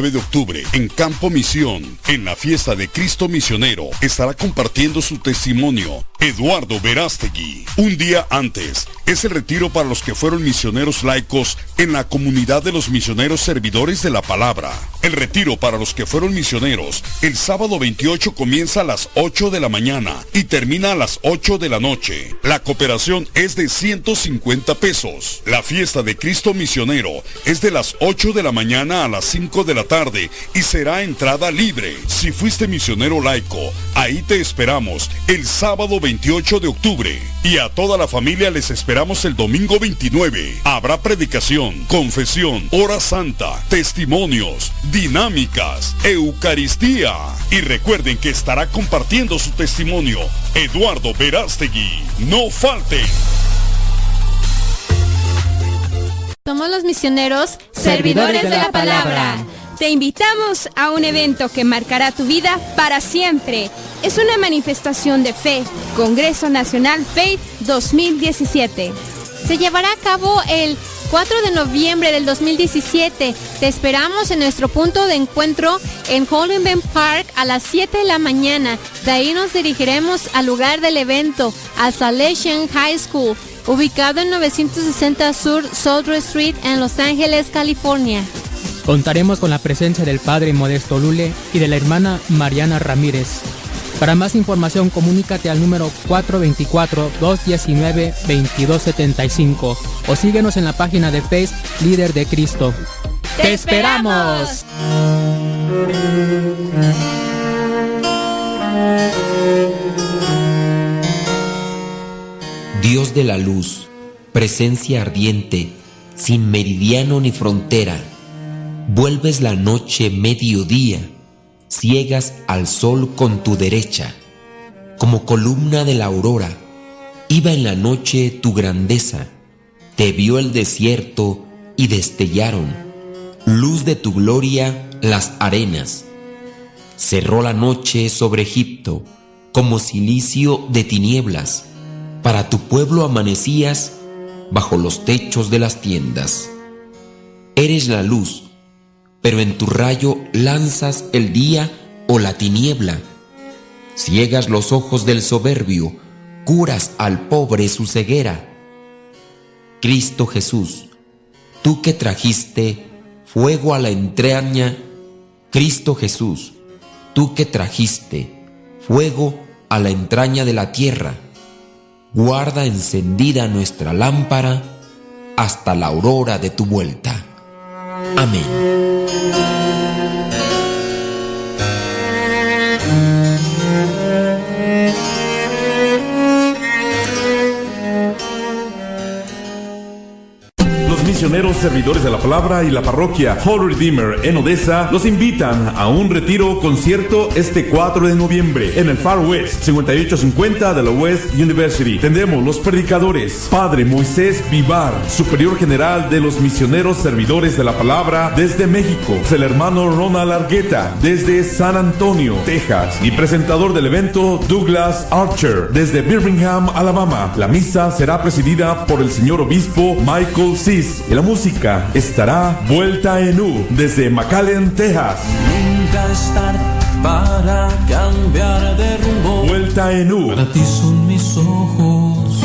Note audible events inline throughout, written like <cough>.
de octubre en Campo Misión, en la fiesta de Cristo Misionero, estará compartiendo su testimonio Eduardo Verástegui. Un día antes es el retiro para los que fueron misioneros laicos en la comunidad de los misioneros servidores de la palabra. El retiro para los que fueron misioneros el sábado 28 comienza a las 8 de la mañana y termina a las 8 de la noche. La cooperación es de 150 pesos. La fiesta de Cristo Misionero es de las 8 de la mañana a las 5 de la tarde y será entrada libre. Si fuiste misionero laico, ahí te esperamos el sábado 28 de octubre. Y a toda la familia les esperamos el domingo 29. Habrá predicación, confesión, hora santa, testimonios, dinámicas, Eucaristía. Y recuerden que estará compartiendo su testimonio Eduardo Verástegui. No falten. Somos los misioneros servidores de la palabra. Te invitamos a un evento que marcará tu vida para siempre. Es una manifestación de fe, Congreso Nacional Faith 2017. Se llevará a cabo el 4 de noviembre del 2017. Te esperamos en nuestro punto de encuentro en Hollywood Park a las 7 de la mañana. De ahí nos dirigiremos al lugar del evento, a Salesian High School, ubicado en 960 Sur South Street en Los Ángeles, California. Contaremos con la presencia del Padre Modesto Lule y de la hermana Mariana Ramírez. Para más información, comunícate al número 424-219-2275 o síguenos en la página de Facebook Líder de Cristo. ¡Te esperamos! Dios de la luz, presencia ardiente, sin meridiano ni frontera, vuelves la noche mediodía, ciegas al sol con tu derecha, como columna de la aurora, iba en la noche tu grandeza, te vio el desierto y destellaron, luz de tu gloria las arenas, cerró la noche sobre Egipto, como cilicio de tinieblas, para tu pueblo amanecías bajo los techos de las tiendas. Eres la luz, pero en tu rayo lanzas el día o la tiniebla. Ciegas los ojos del soberbio, curas al pobre su ceguera. Cristo Jesús, tú que trajiste fuego a la entraña, Cristo Jesús, tú que trajiste fuego a la entraña de la tierra, guarda encendida nuestra lámpara hasta la aurora de tu vuelta. Amém. Misioneros servidores de la palabra y la parroquia Holy Redeemer en Odessa los invitan a un retiro concierto este 4 de noviembre en el Far West 5850 de la West University. Tendremos los predicadores Padre Moisés Vivar, superior general de los misioneros servidores de la palabra desde México, el hermano Ronald Argueta desde San Antonio, Texas y presentador del evento Douglas Archer desde Birmingham, Alabama. La misa será presidida por el señor obispo Michael Cis y la música estará vuelta en U desde McAllen, Texas. Nunca estar para cambiar de rumbo. Vuelta en U. Para ti son mis ojos.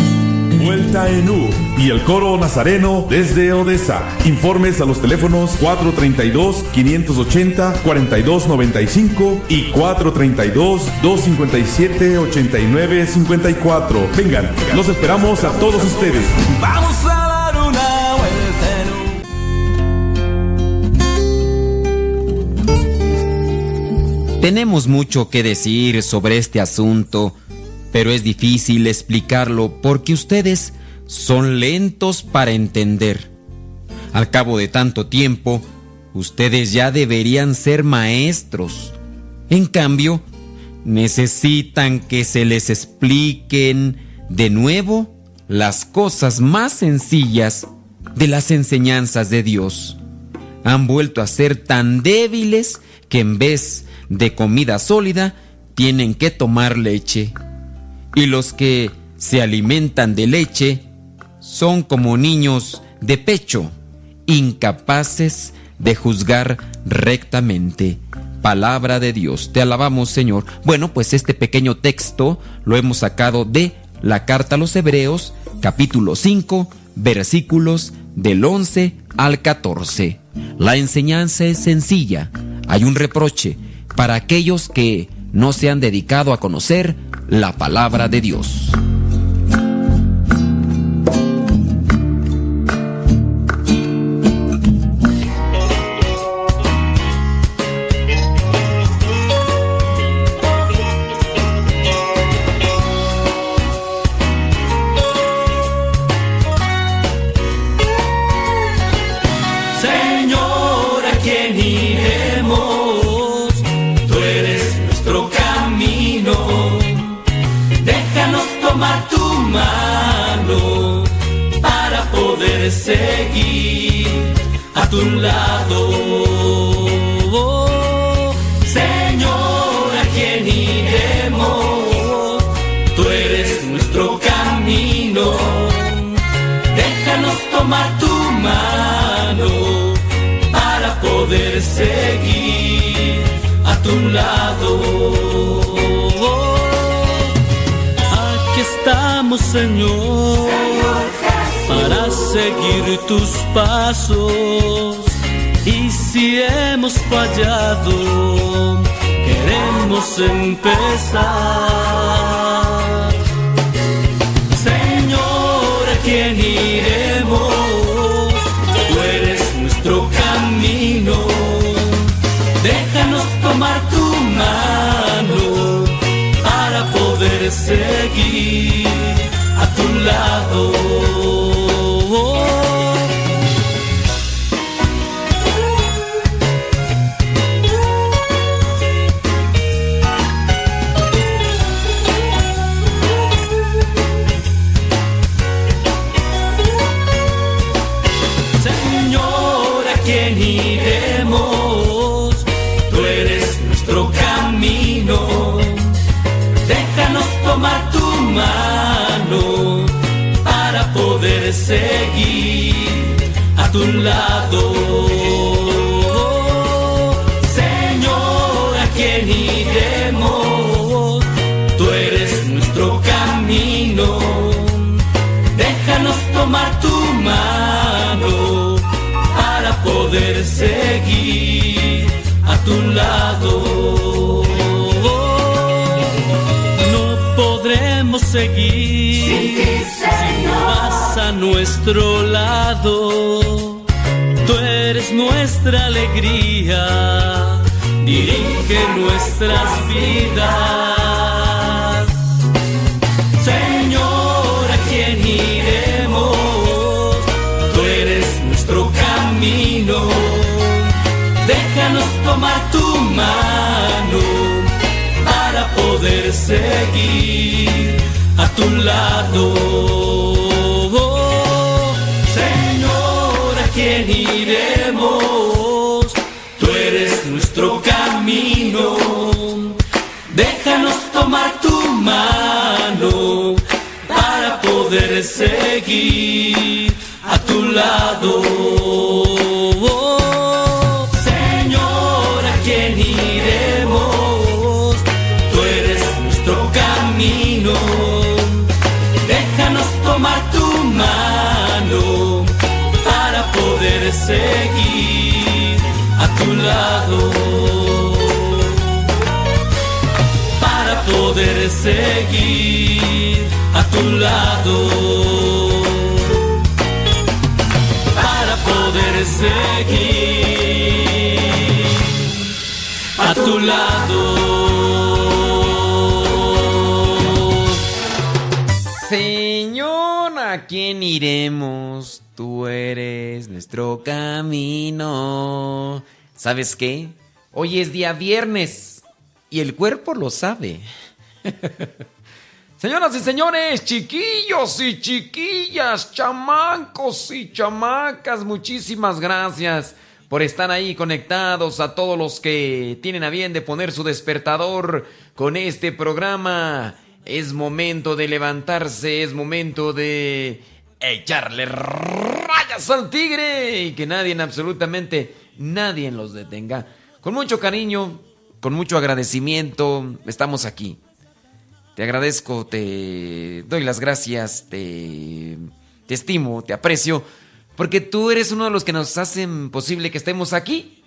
Vuelta en U y el coro nazareno desde Odessa. Informes a los teléfonos 432-580-4295 y 432-257-8954. Vengan, los esperamos a todos ustedes. Vamos a Tenemos mucho que decir sobre este asunto, pero es difícil explicarlo porque ustedes son lentos para entender. Al cabo de tanto tiempo, ustedes ya deberían ser maestros. En cambio, necesitan que se les expliquen de nuevo las cosas más sencillas de las enseñanzas de Dios. Han vuelto a ser tan débiles que en vez de comida sólida tienen que tomar leche. Y los que se alimentan de leche son como niños de pecho, incapaces de juzgar rectamente. Palabra de Dios. Te alabamos, Señor. Bueno, pues este pequeño texto lo hemos sacado de la carta a los Hebreos, capítulo 5, versículos del 11 al 14. La enseñanza es sencilla. Hay un reproche para aquellos que no se han dedicado a conocer la palabra de Dios. Tomar tu mano para poder seguir a tu lado. Señor, ¿a quién iremos? Tú eres nuestro camino. Déjanos tomar tu mano para poder seguir a tu lado. Señor, para seguir tus pasos. Y si hemos fallado, queremos empezar. Señor, ¿a quién iremos? Tú eres nuestro camino. Déjanos tomar tu mano poder seguir a tu lado. Seguir a tu lado. Señor, ¿a quién iremos? Tú eres nuestro camino. Déjanos tomar tu mano para poder seguir a tu lado. seguir Sin ti, si vas a nuestro lado. Tú eres nuestra alegría, dirige nuestras vidas. Señor, ¿a quién iremos? Tú eres nuestro camino. Déjanos tomar tu mano poder seguir a tu lado. Señor, ¿a quién iremos? Tú eres nuestro camino. Déjanos tomar tu mano para poder seguir a tu lado. Seguir a tu lado. Para poder seguir a tu lado. Para poder seguir a tu lado. Señor, ¿a quién iremos? Tú eres nuestro camino. ¿Sabes qué? Hoy es día viernes y el cuerpo lo sabe. <laughs> Señoras y señores, chiquillos y chiquillas, chamancos y chamacas, muchísimas gracias por estar ahí conectados a todos los que tienen a bien de poner su despertador con este programa. Es momento de levantarse, es momento de echarle rayas al tigre y que nadie, absolutamente nadie los detenga. Con mucho cariño, con mucho agradecimiento, estamos aquí. Te agradezco, te doy las gracias, te, te estimo, te aprecio, porque tú eres uno de los que nos hacen posible que estemos aquí,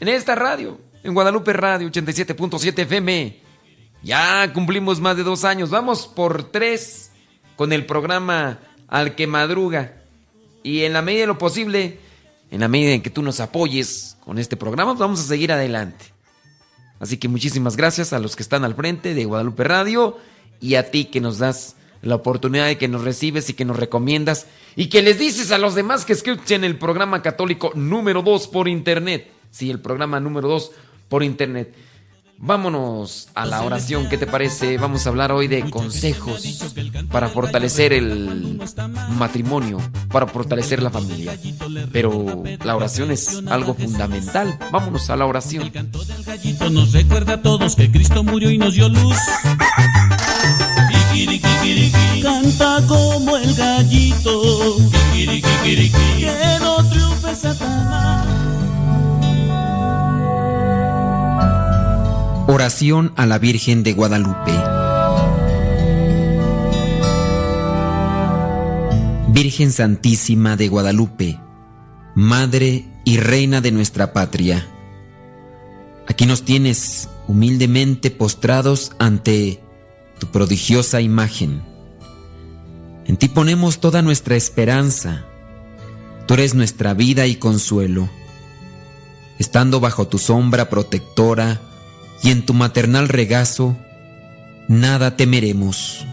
en esta radio, en Guadalupe Radio 87.7 FM. Ya cumplimos más de dos años, vamos por tres con el programa al que madruga. Y en la medida de lo posible, en la medida en que tú nos apoyes con este programa, vamos a seguir adelante. Así que muchísimas gracias a los que están al frente de Guadalupe Radio y a ti que nos das la oportunidad de que nos recibes y que nos recomiendas y que les dices a los demás que escuchen el programa católico número 2 por internet. Sí, el programa número 2 por internet. Vámonos a la oración, ¿qué te parece? Vamos a hablar hoy de consejos para fortalecer el matrimonio, para fortalecer la familia. Pero la oración es algo fundamental. Vámonos a la oración. Nos recuerda a todos que Cristo murió y nos dio luz. Canta como el gallito. Que no triunfe Satanás. Oración a la Virgen de Guadalupe. Virgen Santísima de Guadalupe, Madre y Reina de nuestra patria. Aquí nos tienes humildemente postrados ante tu prodigiosa imagen. En ti ponemos toda nuestra esperanza. Tú eres nuestra vida y consuelo. Estando bajo tu sombra protectora, y en tu maternal regazo nada temeremos.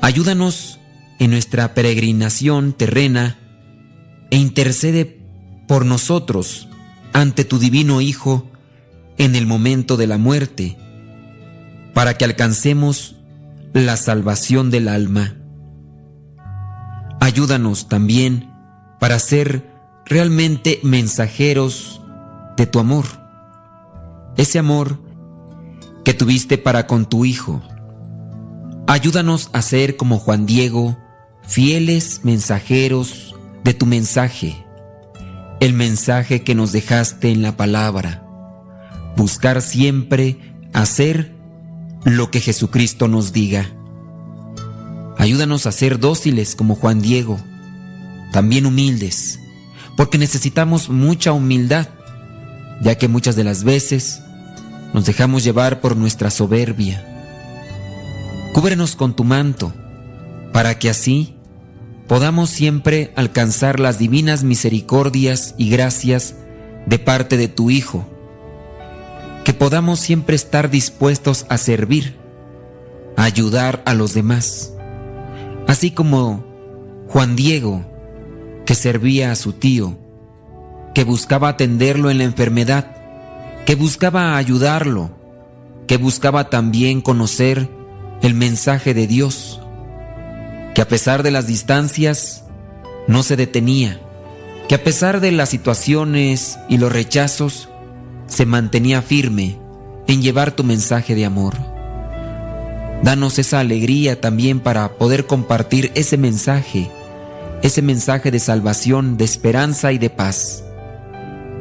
Ayúdanos en nuestra peregrinación terrena e intercede por nosotros ante tu divino Hijo en el momento de la muerte, para que alcancemos la salvación del alma. Ayúdanos también para ser realmente mensajeros de tu amor ese amor que tuviste para con tu Hijo. Ayúdanos a ser como Juan Diego, fieles mensajeros de tu mensaje, el mensaje que nos dejaste en la palabra. Buscar siempre hacer lo que Jesucristo nos diga. Ayúdanos a ser dóciles como Juan Diego, también humildes, porque necesitamos mucha humildad, ya que muchas de las veces nos dejamos llevar por nuestra soberbia. Cúbrenos con tu manto, para que así podamos siempre alcanzar las divinas misericordias y gracias de parte de tu Hijo. Que podamos siempre estar dispuestos a servir, a ayudar a los demás. Así como Juan Diego, que servía a su tío, que buscaba atenderlo en la enfermedad, que buscaba ayudarlo, que buscaba también conocer el mensaje de Dios, que a pesar de las distancias no se detenía, que a pesar de las situaciones y los rechazos se mantenía firme en llevar tu mensaje de amor. Danos esa alegría también para poder compartir ese mensaje, ese mensaje de salvación, de esperanza y de paz.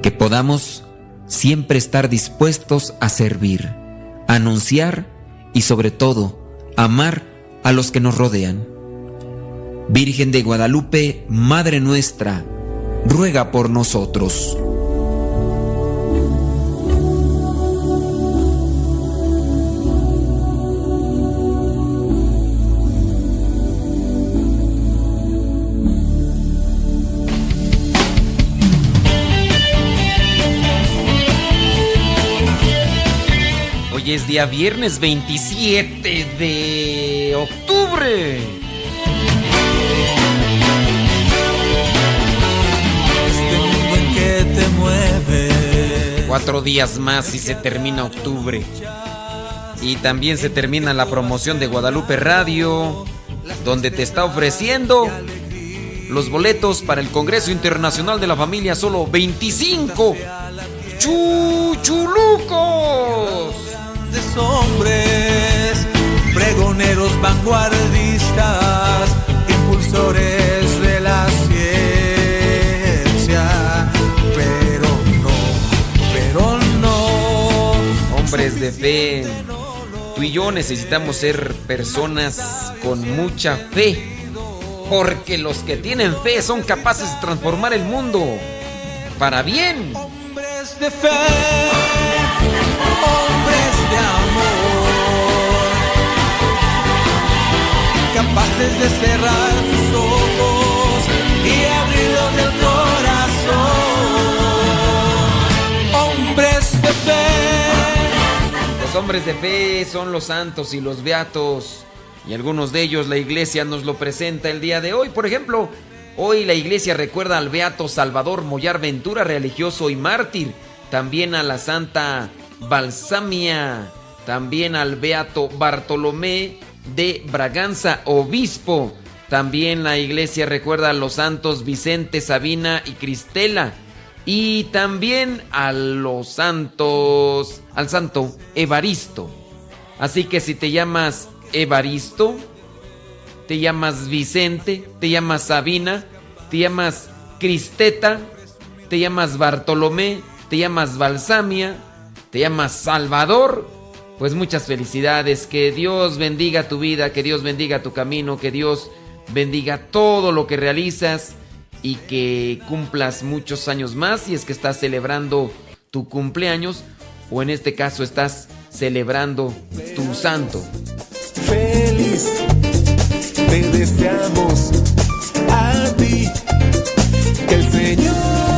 Que podamos siempre estar dispuestos a servir, anunciar y sobre todo amar a los que nos rodean. Virgen de Guadalupe, Madre nuestra, ruega por nosotros. Día viernes 27 de octubre. Este mundo en que te mueve. Cuatro días más y se termina octubre. Y también se termina la promoción de Guadalupe Radio, donde te está ofreciendo los boletos para el Congreso Internacional de la Familia, solo 25 chuchulucos hombres, pregoneros vanguardistas, impulsores de la ciencia, pero no, pero no. Hombres de fe, tú y yo necesitamos ser personas con mucha fe, porque los que tienen fe son capaces de transformar el mundo para bien. Hombres de fe, de amor, capaces de cerrar sus ojos y abrirlos del corazón. Hombres de fe. Los hombres de fe son los santos y los beatos. Y algunos de ellos la iglesia nos lo presenta el día de hoy. Por ejemplo, hoy la iglesia recuerda al beato Salvador Mollar Ventura, religioso y mártir. También a la santa Balsamia, también al Beato Bartolomé de Braganza, obispo. También la iglesia recuerda a los santos Vicente, Sabina y Cristela. Y también a los santos, al santo Evaristo. Así que si te llamas Evaristo, te llamas Vicente, te llamas Sabina, te llamas Cristeta, te llamas Bartolomé, te llamas Balsamia, te llamas Salvador, pues muchas felicidades, que Dios bendiga tu vida, que Dios bendiga tu camino, que Dios bendiga todo lo que realizas y que cumplas muchos años más si es que estás celebrando tu cumpleaños o en este caso estás celebrando tu santo. Feliz, te deseamos a ti, que el Señor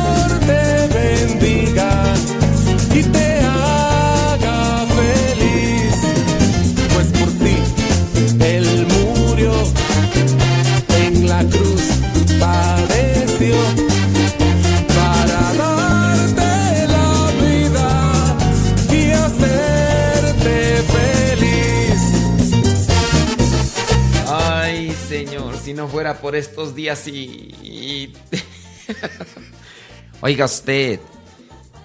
fuera por estos días y... <laughs> Oiga usted,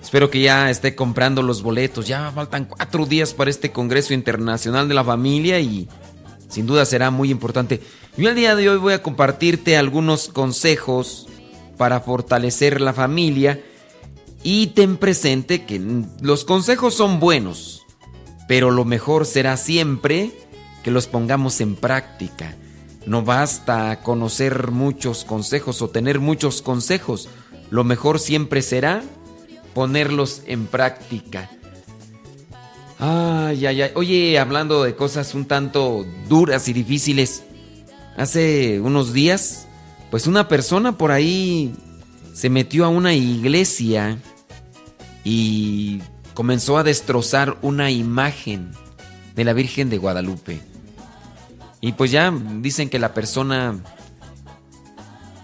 espero que ya esté comprando los boletos. Ya faltan cuatro días para este Congreso Internacional de la Familia y sin duda será muy importante. Yo el día de hoy voy a compartirte algunos consejos para fortalecer la familia y ten presente que los consejos son buenos, pero lo mejor será siempre que los pongamos en práctica. No basta conocer muchos consejos o tener muchos consejos. Lo mejor siempre será ponerlos en práctica. Ay, ay, ay. Oye, hablando de cosas un tanto duras y difíciles. Hace unos días, pues una persona por ahí se metió a una iglesia y comenzó a destrozar una imagen de la Virgen de Guadalupe. Y pues ya dicen que la persona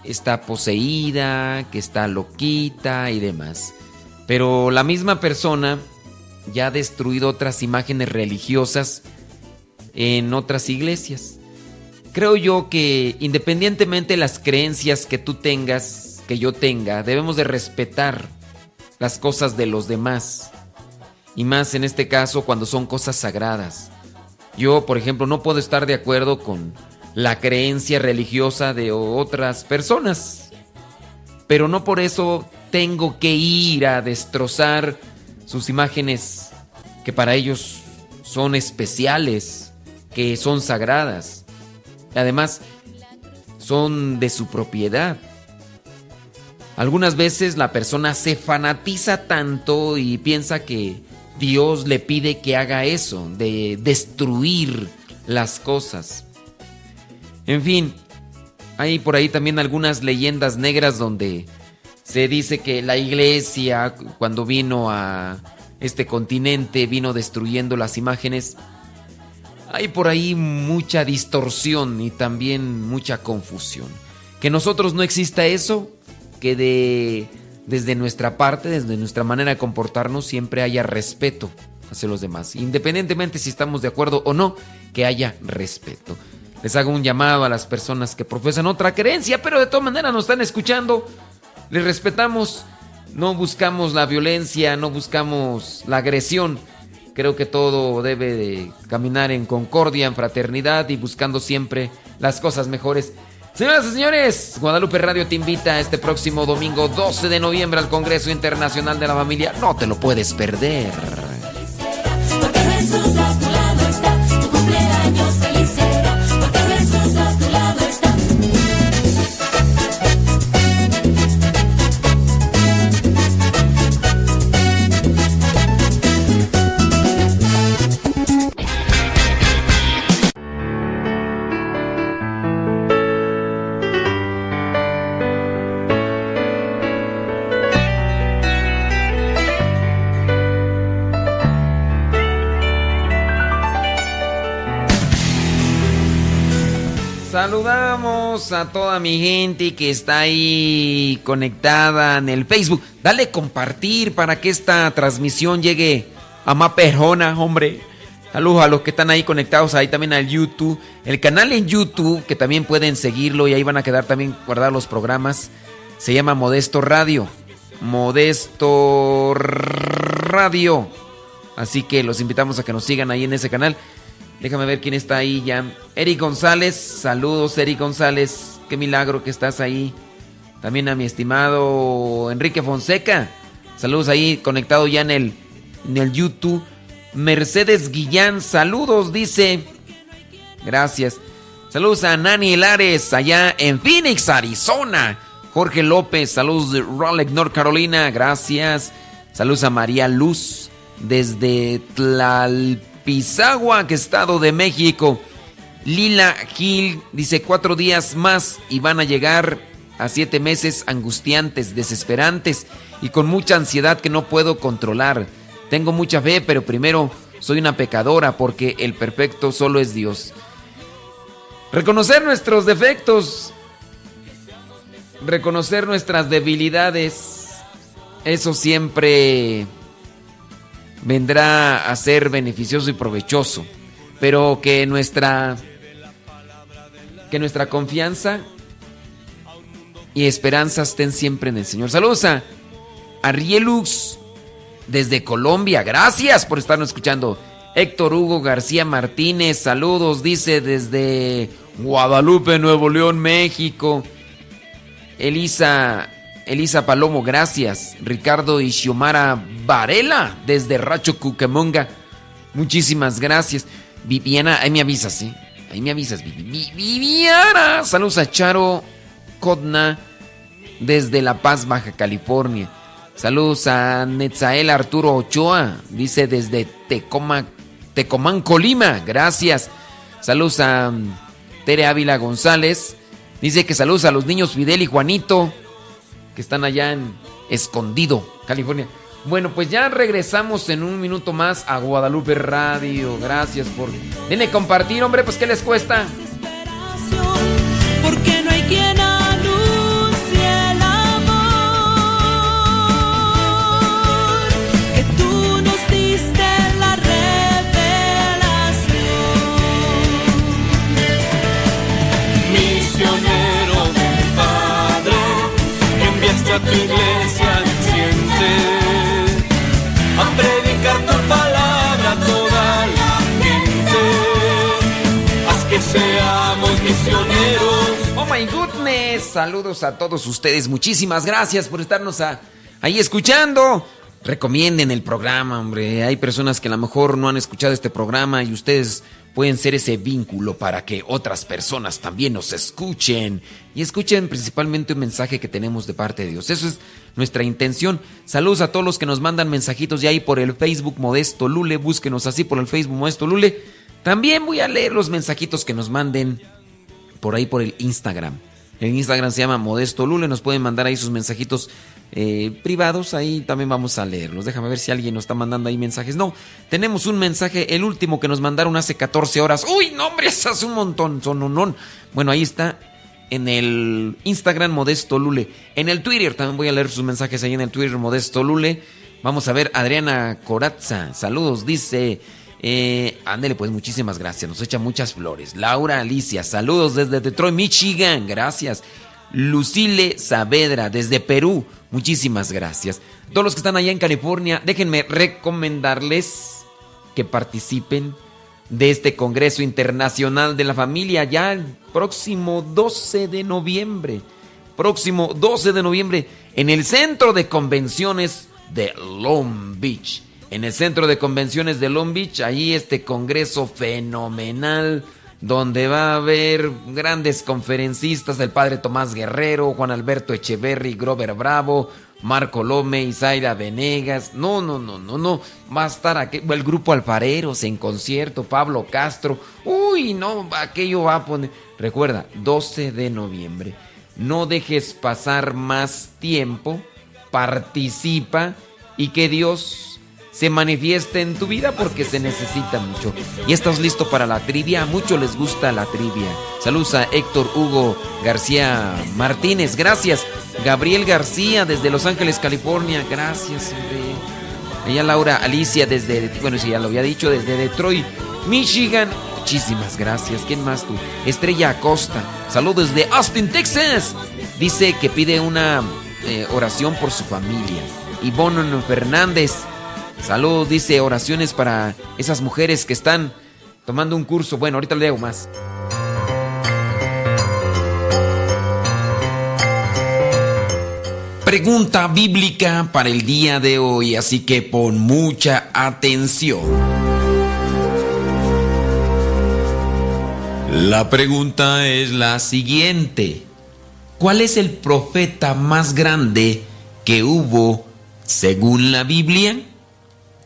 está poseída, que está loquita y demás. Pero la misma persona ya ha destruido otras imágenes religiosas en otras iglesias. Creo yo que independientemente de las creencias que tú tengas, que yo tenga, debemos de respetar las cosas de los demás. Y más en este caso cuando son cosas sagradas. Yo, por ejemplo, no puedo estar de acuerdo con la creencia religiosa de otras personas. Pero no por eso tengo que ir a destrozar sus imágenes que para ellos son especiales, que son sagradas. Además, son de su propiedad. Algunas veces la persona se fanatiza tanto y piensa que Dios le pide que haga eso, de destruir las cosas. En fin, hay por ahí también algunas leyendas negras donde se dice que la iglesia cuando vino a este continente vino destruyendo las imágenes. Hay por ahí mucha distorsión y también mucha confusión. Que nosotros no exista eso, que de desde nuestra parte, desde nuestra manera de comportarnos, siempre haya respeto hacia los demás. Independientemente si estamos de acuerdo o no, que haya respeto. Les hago un llamado a las personas que profesan otra creencia, pero de todas maneras nos están escuchando. Les respetamos, no buscamos la violencia, no buscamos la agresión. Creo que todo debe de caminar en concordia, en fraternidad y buscando siempre las cosas mejores. Señoras y señores, Guadalupe Radio te invita este próximo domingo 12 de noviembre al Congreso Internacional de la Familia. No te lo puedes perder. A toda mi gente que está ahí conectada en el Facebook. Dale compartir para que esta transmisión llegue a más personas, hombre. Saludos a los que están ahí conectados ahí también al YouTube. El canal en YouTube, que también pueden seguirlo y ahí van a quedar también guardados los programas. Se llama Modesto Radio. Modesto Radio. Así que los invitamos a que nos sigan ahí en ese canal. Déjame ver quién está ahí ya. Eric González, saludos Eric González, qué milagro que estás ahí. También a mi estimado Enrique Fonseca, saludos ahí conectado ya en el, en el YouTube. Mercedes Guillán, saludos, dice. Gracias. Saludos a Nani Hilares, allá en Phoenix, Arizona. Jorge López, saludos de Raleigh, North Carolina, gracias. Saludos a María Luz desde Tlalpan. Pisagua, que Estado de México. Lila Gil dice cuatro días más y van a llegar a siete meses angustiantes, desesperantes y con mucha ansiedad que no puedo controlar. Tengo mucha fe, pero primero soy una pecadora porque el perfecto solo es Dios. Reconocer nuestros defectos, reconocer nuestras debilidades, eso siempre vendrá a ser beneficioso y provechoso, pero que nuestra que nuestra confianza y esperanza estén siempre en el Señor. Saludos a Arielux desde Colombia. Gracias por estarnos escuchando. Héctor Hugo García Martínez, saludos, dice desde Guadalupe, Nuevo León, México. Elisa Elisa Palomo, gracias. Ricardo Ishiomara Varela, desde Racho Cucamonga. Muchísimas gracias. Viviana, ahí me avisas, ¿sí? Ahí me avisas, Viviana. Saludos a Charo Kodna, desde La Paz, Baja California. Saludos a Netzael Arturo Ochoa, dice desde Tecoma, Tecomán, Colima. Gracias. Saludos a um, Tere Ávila González. Dice que saludos a los niños Fidel y Juanito que están allá en Escondido, California. Bueno, pues ya regresamos en un minuto más a Guadalupe Radio. Gracias por... Viene compartir, hombre, pues ¿qué les cuesta? Porque no hay quien tu iglesia siente a predicar tu palabra a toda la gente. Haz que seamos misioneros. Oh my goodness, saludos a todos ustedes. Muchísimas gracias por estarnos ahí escuchando. Recomienden el programa, hombre. Hay personas que a lo mejor no han escuchado este programa y ustedes pueden ser ese vínculo para que otras personas también nos escuchen y escuchen principalmente un mensaje que tenemos de parte de Dios. Eso es nuestra intención. Saludos a todos los que nos mandan mensajitos ya ahí por el Facebook Modesto Lule. Búsquenos así por el Facebook Modesto Lule. También voy a leer los mensajitos que nos manden por ahí por el Instagram. El Instagram se llama Modesto Lule. Nos pueden mandar ahí sus mensajitos eh, privados, ahí también vamos a leerlos. Déjame ver si alguien nos está mandando ahí mensajes. No, tenemos un mensaje, el último que nos mandaron hace 14 horas. Uy, no, hombre, <laughs> hace un montón, son Bueno, ahí está en el Instagram Modesto Lule. En el Twitter también voy a leer sus mensajes ahí en el Twitter Modesto Lule. Vamos a ver, Adriana Corazza, saludos, dice. Eh, ándele, pues muchísimas gracias, nos echa muchas flores. Laura Alicia, saludos desde Detroit, Michigan, gracias. Lucile Saavedra, desde Perú, Muchísimas gracias. Todos los que están allá en California, déjenme recomendarles que participen de este Congreso Internacional de la Familia ya el próximo 12 de noviembre. Próximo 12 de noviembre en el Centro de Convenciones de Long Beach. En el Centro de Convenciones de Long Beach, ahí este Congreso fenomenal donde va a haber grandes conferencistas, el padre Tomás Guerrero, Juan Alberto Echeverry, Grover Bravo, Marco Lome, Isaira Venegas. No, no, no, no, no. Va a estar aquí, el grupo Alfareros en concierto, Pablo Castro. Uy, no, aquello va a poner. Recuerda, 12 de noviembre. No dejes pasar más tiempo. Participa y que Dios se manifieste en tu vida porque se necesita mucho. ¿Y estás listo para la trivia? A muchos les gusta la trivia. Saludos a Héctor Hugo García Martínez, gracias. Gabriel García desde Los Ángeles, California, gracias. Ella Laura Alicia desde, bueno, si ya lo había dicho, desde Detroit, Michigan. Muchísimas gracias. ¿Quién más tú? Estrella Acosta. Saludos desde Austin, Texas. Dice que pide una eh, oración por su familia. Ivonne Fernández. Saludos, dice oraciones para esas mujeres que están tomando un curso. Bueno, ahorita le hago más. Pregunta bíblica para el día de hoy, así que pon mucha atención. La pregunta es la siguiente. ¿Cuál es el profeta más grande que hubo según la Biblia?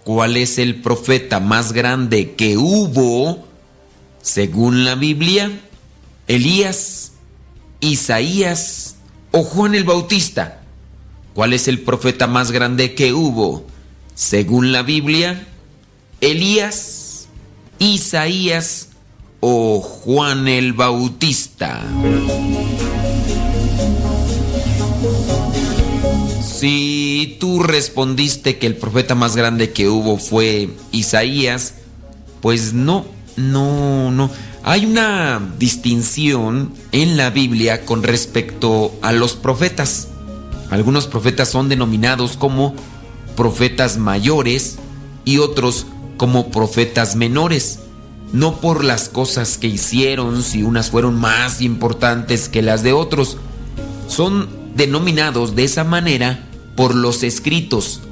¿Cuál es el profeta más grande que hubo según la Biblia? ¿Elías, Isaías o Juan el Bautista? ¿Cuál es el profeta más grande que hubo según la Biblia? ¿Elías, Isaías o Juan el Bautista? Tú respondiste que el profeta más grande que hubo fue Isaías, pues no, no, no. Hay una distinción en la Biblia con respecto a los profetas. Algunos profetas son denominados como profetas mayores y otros como profetas menores. No por las cosas que hicieron, si unas fueron más importantes que las de otros. Son denominados de esa manera por los escritos.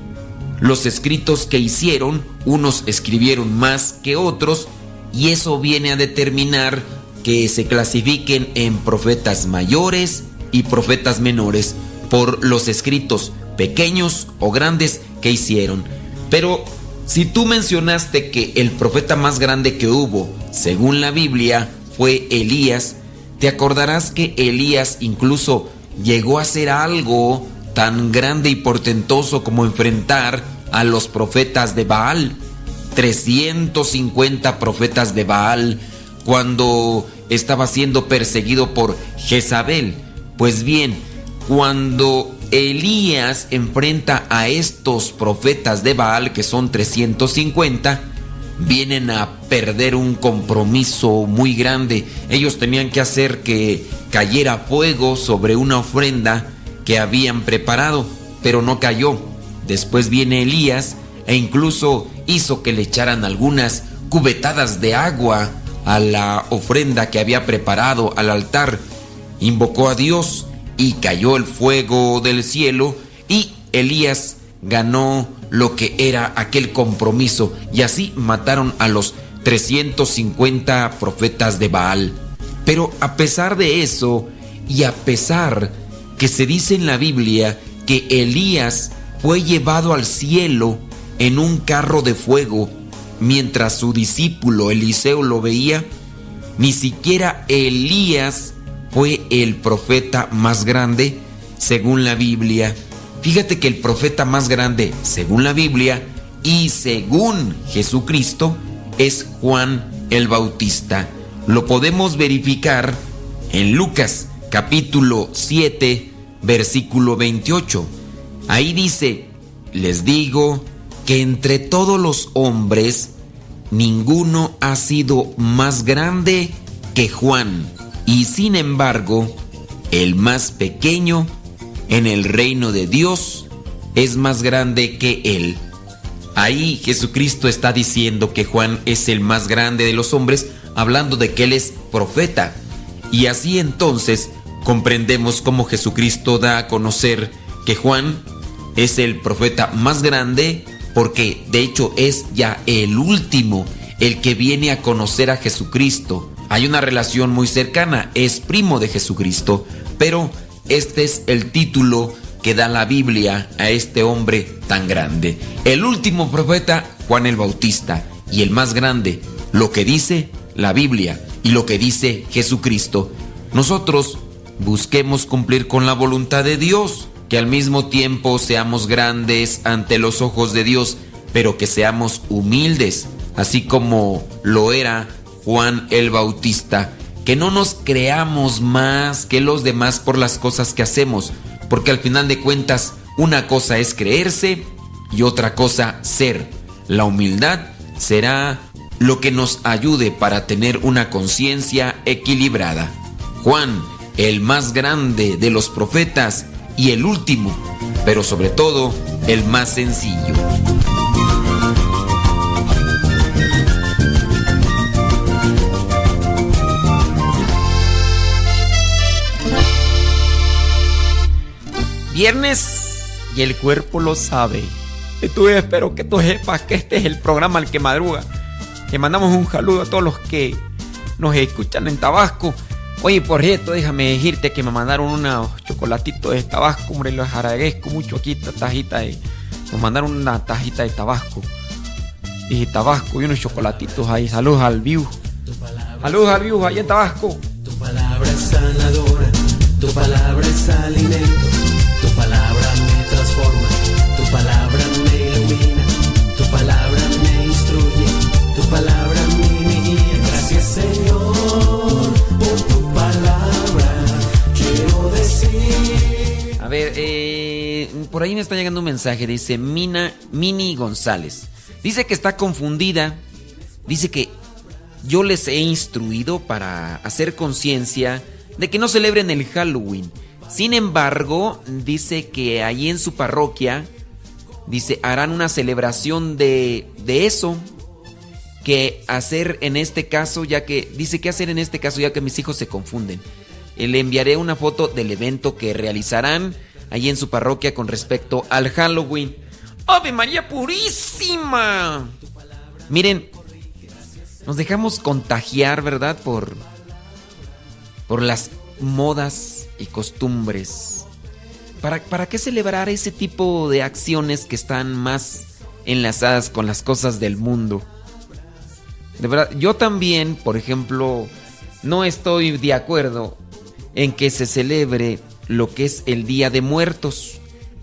Los escritos que hicieron, unos escribieron más que otros, y eso viene a determinar que se clasifiquen en profetas mayores y profetas menores por los escritos pequeños o grandes que hicieron. Pero si tú mencionaste que el profeta más grande que hubo, según la Biblia, fue Elías, te acordarás que Elías incluso llegó a ser algo tan grande y portentoso como enfrentar a los profetas de Baal. 350 profetas de Baal cuando estaba siendo perseguido por Jezabel. Pues bien, cuando Elías enfrenta a estos profetas de Baal, que son 350, vienen a perder un compromiso muy grande. Ellos tenían que hacer que cayera fuego sobre una ofrenda que habían preparado, pero no cayó. Después viene Elías e incluso hizo que le echaran algunas cubetadas de agua a la ofrenda que había preparado al altar. Invocó a Dios y cayó el fuego del cielo y Elías ganó lo que era aquel compromiso y así mataron a los 350 profetas de Baal. Pero a pesar de eso y a pesar que se dice en la Biblia que Elías fue llevado al cielo en un carro de fuego mientras su discípulo Eliseo lo veía, ni siquiera Elías fue el profeta más grande según la Biblia. Fíjate que el profeta más grande según la Biblia y según Jesucristo es Juan el Bautista. Lo podemos verificar en Lucas capítulo 7 versículo 28. Ahí dice, les digo que entre todos los hombres ninguno ha sido más grande que Juan, y sin embargo, el más pequeño en el reino de Dios es más grande que él. Ahí Jesucristo está diciendo que Juan es el más grande de los hombres, hablando de que él es profeta. Y así entonces comprendemos cómo Jesucristo da a conocer que Juan es el profeta más grande porque de hecho es ya el último, el que viene a conocer a Jesucristo. Hay una relación muy cercana, es primo de Jesucristo, pero este es el título que da la Biblia a este hombre tan grande. El último profeta, Juan el Bautista, y el más grande, lo que dice la Biblia y lo que dice Jesucristo. Nosotros busquemos cumplir con la voluntad de Dios que al mismo tiempo seamos grandes ante los ojos de Dios, pero que seamos humildes, así como lo era Juan el Bautista. Que no nos creamos más que los demás por las cosas que hacemos, porque al final de cuentas una cosa es creerse y otra cosa ser. La humildad será lo que nos ayude para tener una conciencia equilibrada. Juan, el más grande de los profetas, y el último, pero sobre todo el más sencillo. Viernes y el cuerpo lo sabe. Y tú espero que tú sepas que este es el programa al que madruga. Que mandamos un saludo a todos los que nos escuchan en Tabasco Oye, por cierto, déjame decirte que me mandaron unos chocolatitos de Tabasco, hombre, los agradezco mucho aquí, esta tajita de... Nos mandaron una tajita de Tabasco. Y Tabasco y unos chocolatitos ahí. Saludos al View. Saludos al View ahí en Tabasco. Tu palabra es sanadora, tu palabra es alimento, tu palabra me transforma, tu palabra me ilumina, tu palabra eh, por ahí me está llegando un mensaje, dice Mina, Mini González. Dice que está confundida, dice que yo les he instruido para hacer conciencia de que no celebren el Halloween. Sin embargo, dice que ahí en su parroquia, dice, harán una celebración de, de eso. Que hacer en este caso, ya que, dice que hacer en este caso, ya que mis hijos se confunden. Eh, le enviaré una foto del evento que realizarán allí en su parroquia con respecto al Halloween. ¡Ave María Purísima! Miren, nos dejamos contagiar, ¿verdad? Por, por las modas y costumbres. ¿Para, ¿Para qué celebrar ese tipo de acciones que están más enlazadas con las cosas del mundo? De verdad, yo también, por ejemplo, no estoy de acuerdo en que se celebre lo que es el Día de Muertos.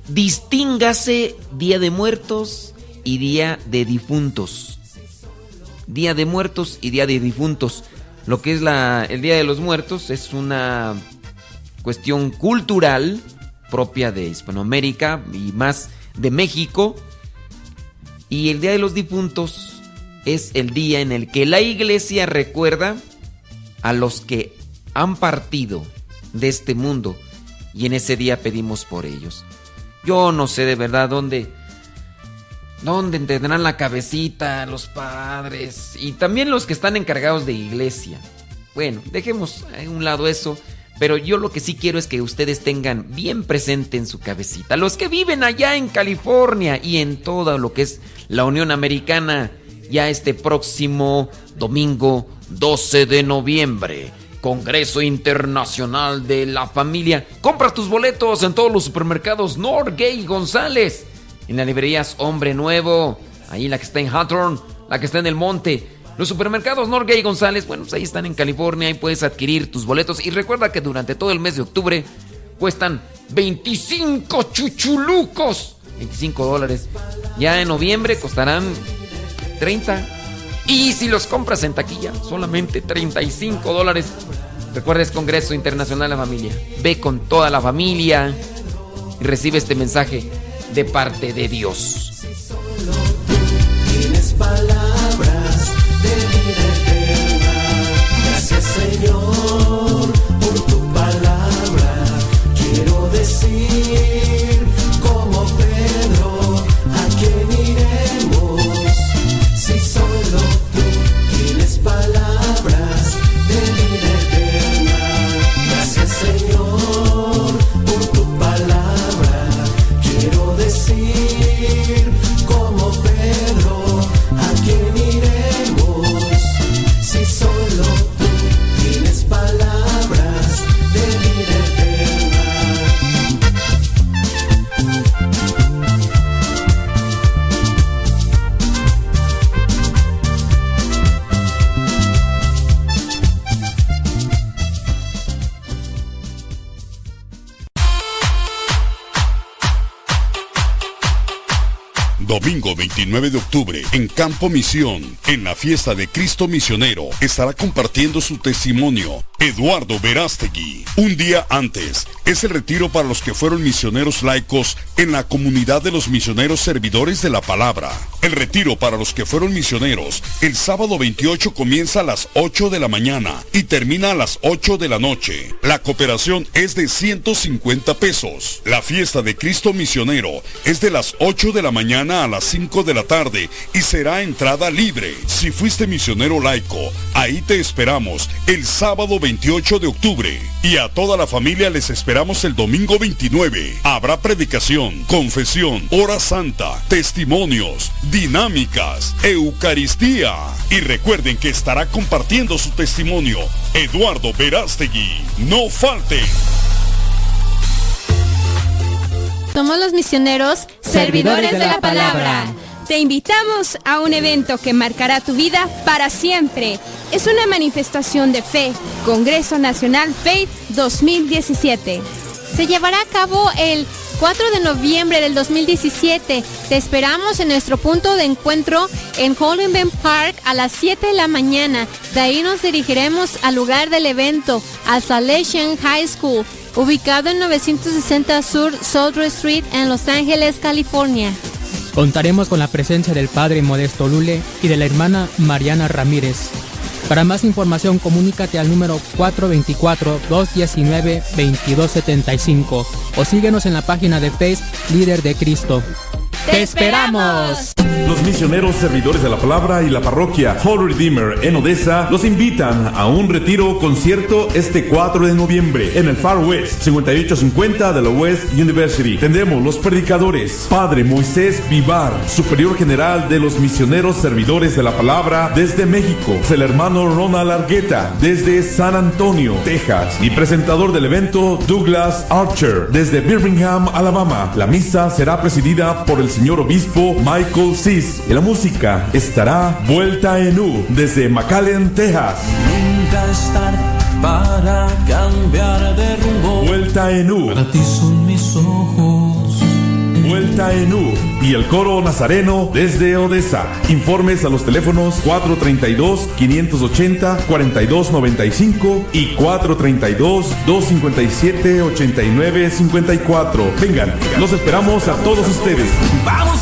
Distíngase Día de Muertos y Día de Difuntos. Día de Muertos y Día de Difuntos. Lo que es la, el Día de los Muertos es una cuestión cultural propia de Hispanoamérica y más de México. Y el Día de los Difuntos es el día en el que la iglesia recuerda a los que han partido de este mundo y en ese día pedimos por ellos. Yo no sé de verdad dónde dónde tendrán la cabecita los padres y también los que están encargados de iglesia. Bueno, dejemos a un lado eso, pero yo lo que sí quiero es que ustedes tengan bien presente en su cabecita, los que viven allá en California y en todo lo que es la Unión Americana, ya este próximo domingo 12 de noviembre. Congreso Internacional de la Familia. Compra tus boletos en todos los supermercados Norgay González. En las librerías Hombre Nuevo. Ahí la que está en Hawthorne, la que está en el Monte. Los supermercados Norgay González, bueno, pues ahí están en California. Ahí puedes adquirir tus boletos. Y recuerda que durante todo el mes de octubre cuestan 25 chuchulucos. 25 dólares. Ya en noviembre costarán 30 y si los compras en taquilla, solamente 35 dólares. Recuerda, es Congreso Internacional de la Familia. Ve con toda la familia y recibe este mensaje de parte de Dios. Tienes palabras de vida eterna. Gracias Señor 29 de octubre, en Campo Misión, en la fiesta de Cristo Misionero, estará compartiendo su testimonio Eduardo Verástegui. Un día antes, es el retiro para los que fueron misioneros laicos en la comunidad de los misioneros servidores de la palabra. El retiro para los que fueron misioneros, el sábado 28 comienza a las 8 de la mañana y termina a las 8 de la noche. La cooperación es de 150 pesos. La fiesta de Cristo Misionero es de las 8 de la mañana a las 5 de la tarde y será entrada libre. Si fuiste misionero laico, ahí te esperamos el sábado 28 de octubre. Y a toda la familia les esperamos el domingo 29. Habrá predicación, confesión, hora santa, testimonios, dinámicas, Eucaristía. Y recuerden que estará compartiendo su testimonio Eduardo Verástegui. No falte. Somos los misioneros, servidores de la palabra. Te invitamos a un evento que marcará tu vida para siempre. Es una manifestación de fe. Congreso Nacional Faith 2017. Se llevará a cabo el 4 de noviembre del 2017. Te esperamos en nuestro punto de encuentro en Hollywood Park a las 7 de la mañana. De ahí nos dirigiremos al lugar del evento, a Salesian High School, ubicado en 960 Sur Southern Street en Los Ángeles, California. Contaremos con la presencia del padre Modesto Lule y de la hermana Mariana Ramírez. Para más información, comunícate al número 424-219-2275 o síguenos en la página de Facebook Líder de Cristo. ¡Te esperamos! Los misioneros servidores de la palabra y la parroquia Holy Redeemer en Odessa los invitan a un retiro concierto este 4 de noviembre en el Far West 5850 de la West University. Tendremos los predicadores Padre Moisés Vivar, Superior General de los misioneros servidores de la palabra desde México, el hermano Ronald Argueta desde San Antonio, Texas y presentador del evento Douglas Archer desde Birmingham, Alabama. La misa será presidida por el señor obispo Michael Cis y la música estará vuelta en U desde McAllen, Texas. Nunca es tarde para cambiar de rumbo. Vuelta en U. Para ti son mis ojos. Vuelta en U y el coro nazareno desde Odessa. Informes a los teléfonos 432-580-4295 y 432-257-8954. Vengan, los esperamos a todos ustedes. Vamos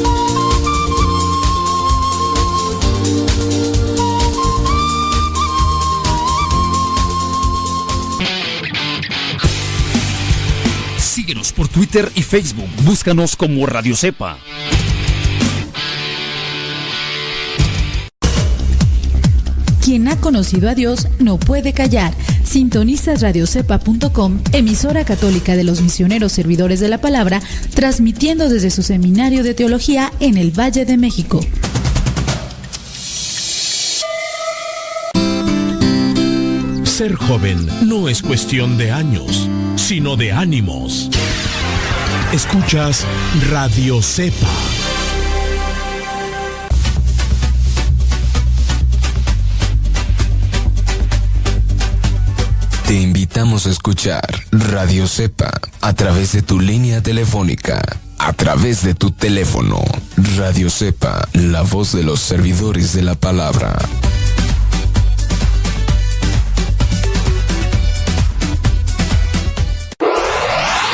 Por Twitter y Facebook. Búscanos como Radio Cepa. Quien ha conocido a Dios no puede callar. Sintonizas radiocepa.com, emisora católica de los misioneros servidores de la palabra, transmitiendo desde su seminario de teología en el Valle de México. Ser joven no es cuestión de años, sino de ánimos. Escuchas Radio Cepa. Te invitamos a escuchar Radio Cepa a través de tu línea telefónica, a través de tu teléfono. Radio Cepa, la voz de los servidores de la palabra.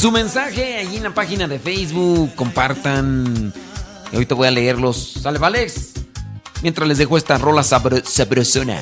Su mensaje allí en la página de Facebook, compartan. Y ahorita voy a leerlos. ¿Sale, Valex? Mientras les dejo esta rola sabro- sabrosona.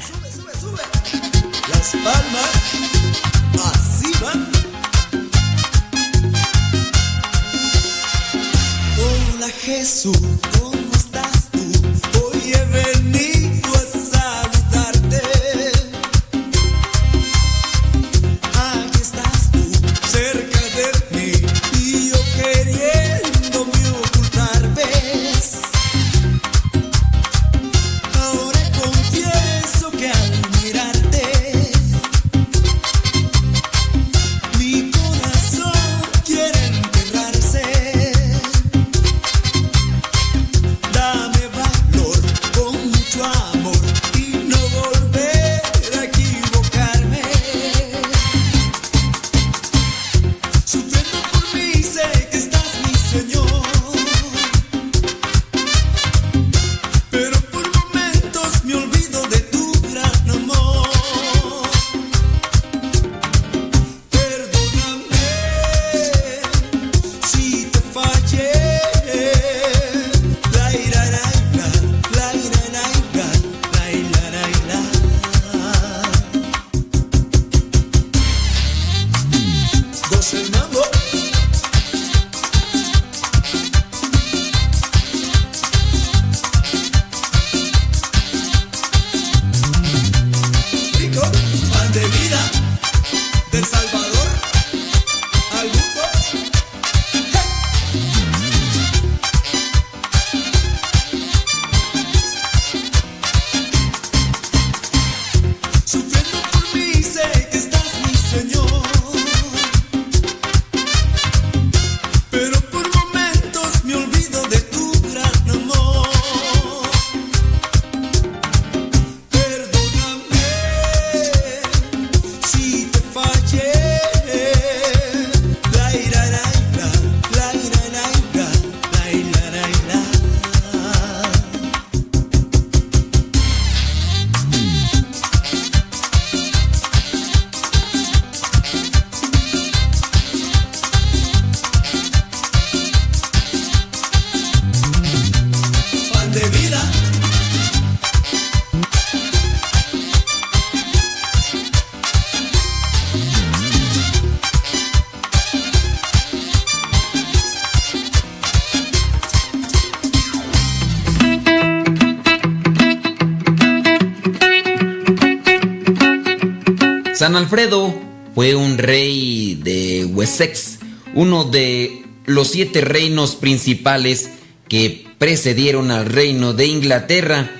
San Alfredo fue un rey de Wessex, uno de los siete reinos principales que precedieron al reino de Inglaterra.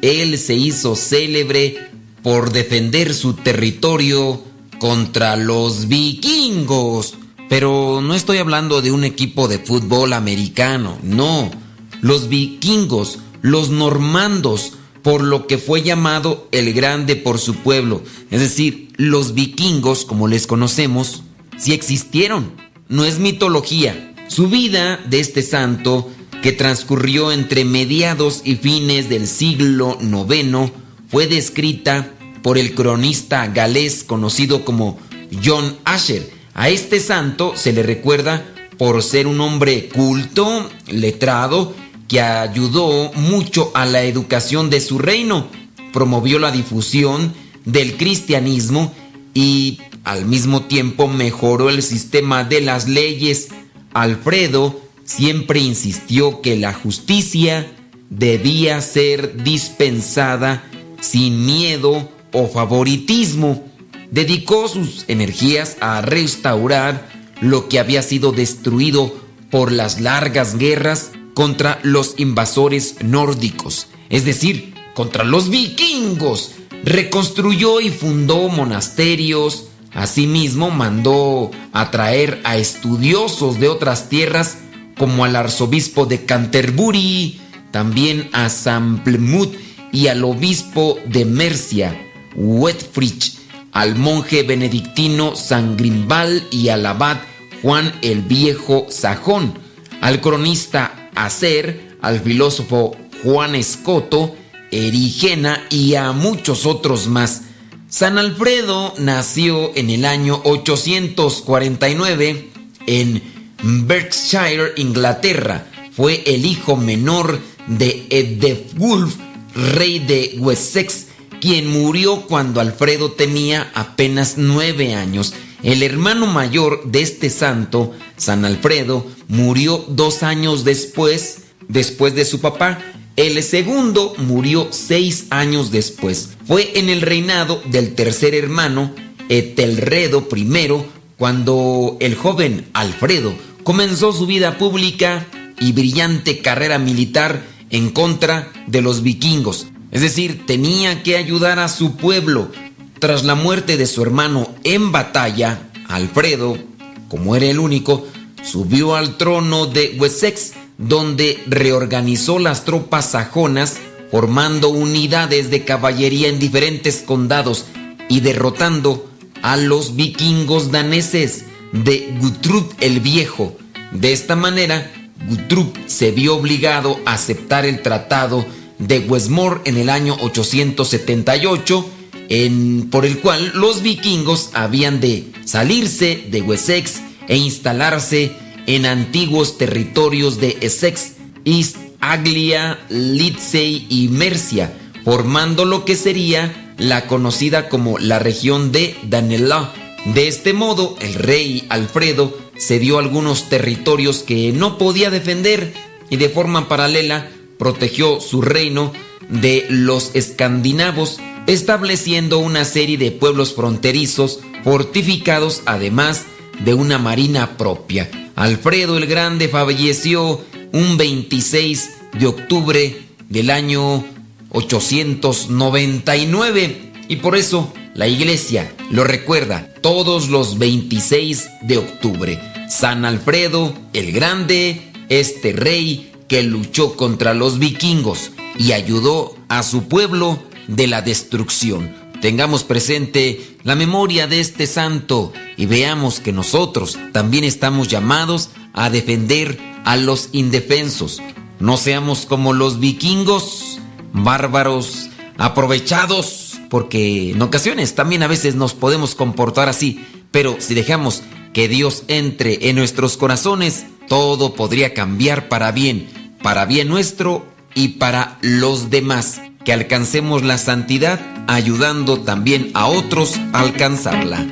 Él se hizo célebre por defender su territorio contra los vikingos. Pero no estoy hablando de un equipo de fútbol americano, no. Los vikingos, los normandos, por lo que fue llamado el grande por su pueblo. Es decir, los vikingos, como les conocemos, sí existieron. No es mitología. Su vida de este santo, que transcurrió entre mediados y fines del siglo IX, fue descrita por el cronista galés conocido como John Asher. A este santo se le recuerda por ser un hombre culto, letrado, que ayudó mucho a la educación de su reino, promovió la difusión del cristianismo y al mismo tiempo mejoró el sistema de las leyes. Alfredo siempre insistió que la justicia debía ser dispensada sin miedo o favoritismo. Dedicó sus energías a restaurar lo que había sido destruido por las largas guerras contra los invasores nórdicos, es decir, contra los vikingos. Reconstruyó y fundó monasterios, asimismo mandó a traer a estudiosos de otras tierras como al arzobispo de Canterbury, también a San Plymouth y al obispo de Mercia, Wetfrich, al monje benedictino San Grimbal y al abad Juan el Viejo Sajón, al cronista Acer, al filósofo Juan Escoto, Erigena y a muchos otros más. San Alfredo nació en el año 849 en Berkshire, Inglaterra. Fue el hijo menor de Edwulf, rey de Wessex, quien murió cuando Alfredo tenía apenas nueve años. El hermano mayor de este santo, San Alfredo, murió dos años después, después de su papá. El segundo murió seis años después. Fue en el reinado del tercer hermano, Etelredo I, cuando el joven Alfredo comenzó su vida pública y brillante carrera militar en contra de los vikingos. Es decir, tenía que ayudar a su pueblo. Tras la muerte de su hermano en batalla, Alfredo, como era el único, subió al trono de Wessex, donde reorganizó las tropas sajonas, formando unidades de caballería en diferentes condados y derrotando a los vikingos daneses de Gutrud el Viejo. De esta manera, Gutrud se vio obligado a aceptar el tratado de Westmore en el año 878, en, por el cual los vikingos habían de salirse de Wessex e instalarse en antiguos territorios de Essex, East Anglia, Lidsey y Mercia, formando lo que sería la conocida como la región de Danelaw. De este modo, el rey Alfredo cedió algunos territorios que no podía defender y de forma paralela protegió su reino de los escandinavos, estableciendo una serie de pueblos fronterizos fortificados, además de una marina propia. Alfredo el Grande falleció un 26 de octubre del año 899 y por eso la iglesia lo recuerda todos los 26 de octubre. San Alfredo el Grande, este rey que luchó contra los vikingos y ayudó a su pueblo de la destrucción. Tengamos presente la memoria de este santo y veamos que nosotros también estamos llamados a defender a los indefensos. No seamos como los vikingos, bárbaros, aprovechados, porque en ocasiones también a veces nos podemos comportar así, pero si dejamos que Dios entre en nuestros corazones, todo podría cambiar para bien para bien nuestro y para los demás, que alcancemos la santidad ayudando también a otros a alcanzarla.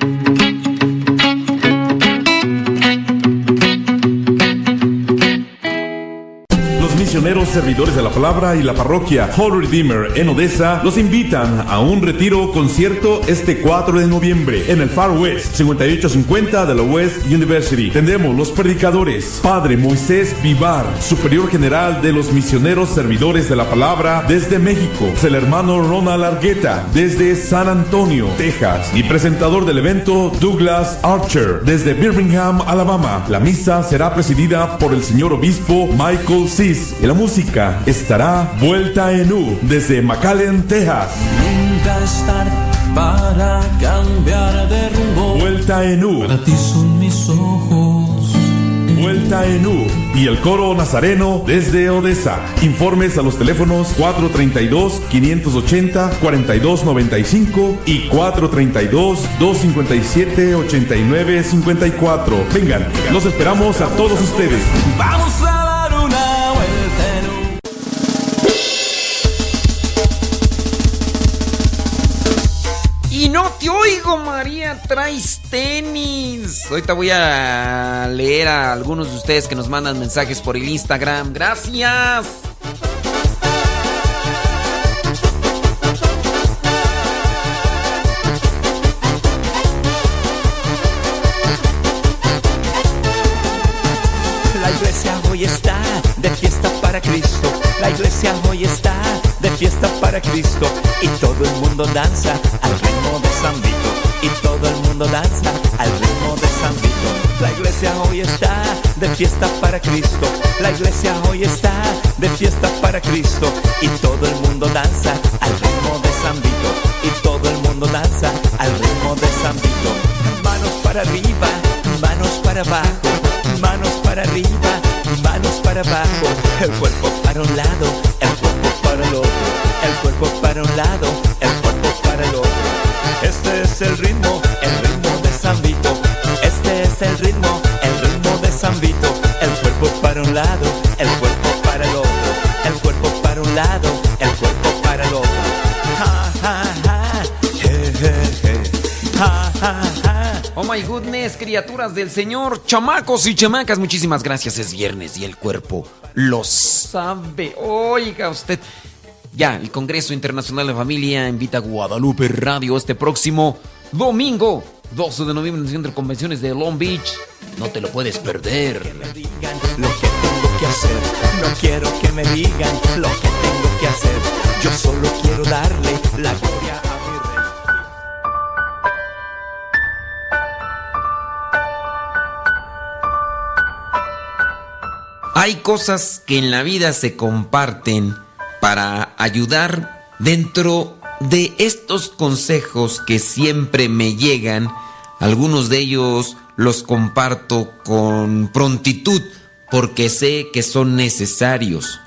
Servidores de la palabra y la parroquia Holy Redeemer en Odessa los invitan a un retiro concierto este 4 de noviembre en el Far West 5850 de la West University. Tendremos los predicadores Padre Moisés Vivar, superior general de los misioneros servidores de la palabra desde México, el hermano Ronald Argueta desde San Antonio, Texas y presentador del evento Douglas Archer desde Birmingham, Alabama. La misa será presidida por el señor obispo Michael Cis la música estará vuelta en U desde McAllen, Texas. Nunca es tarde para cambiar de rumbo. Vuelta en U. Para ti son mis ojos. Vuelta en U y el coro nazareno desde Odessa. Informes a los teléfonos 432-580-4295 y 432-257-8954. Vengan, los esperamos a todos ustedes. Vamos a oigo, María, traes tenis. Ahorita voy a leer a algunos de ustedes que nos mandan mensajes por el Instagram. Gracias. La iglesia hoy está de fiesta para Cristo. La iglesia hoy está de fiesta para Cristo. Y todo el mundo danza al Vito. Y todo el mundo danza al ritmo de San Vito. La iglesia hoy está de fiesta para Cristo. La iglesia hoy está de fiesta para Cristo. Y todo el mundo danza al ritmo de San Vito. Y todo el mundo danza al ritmo de San Vito. Manos para arriba, manos para abajo, manos para arriba, manos para abajo, el cuerpo para un lado, el cuerpo para el otro, el cuerpo para un lado, es el ritmo, el ritmo de San. Este es el ritmo, el ritmo de San. El cuerpo para un lado, el cuerpo para el otro, el cuerpo para un lado, el cuerpo para el otro. Ja, ja, ja, je. Ja, ja, ja. Oh my goodness, criaturas del Señor, chamacos y chamacas, muchísimas gracias. Es viernes y el cuerpo lo sabe. Oiga usted. Ya, el Congreso Internacional de Familia invita a Guadalupe Radio este próximo domingo, 12 de noviembre, en el Centro de Convenciones de Long Beach. No te lo puedes perder. lo que tengo que hacer. No quiero que me digan lo que tengo que hacer. Yo solo quiero darle la gloria a. Hay cosas que en la vida se comparten para ayudar dentro de estos consejos que siempre me llegan. Algunos de ellos los comparto con prontitud porque sé que son necesarios.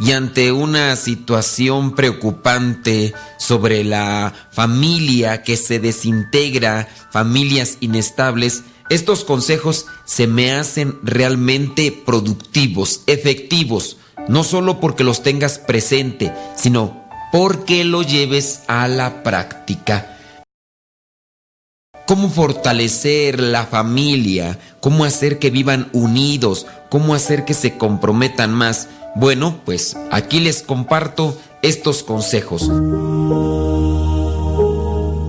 Y ante una situación preocupante sobre la familia que se desintegra, familias inestables, estos consejos se me hacen realmente productivos, efectivos, no solo porque los tengas presente, sino porque lo lleves a la práctica. Cómo fortalecer la familia, cómo hacer que vivan unidos, cómo hacer que se comprometan más. Bueno, pues aquí les comparto estos consejos.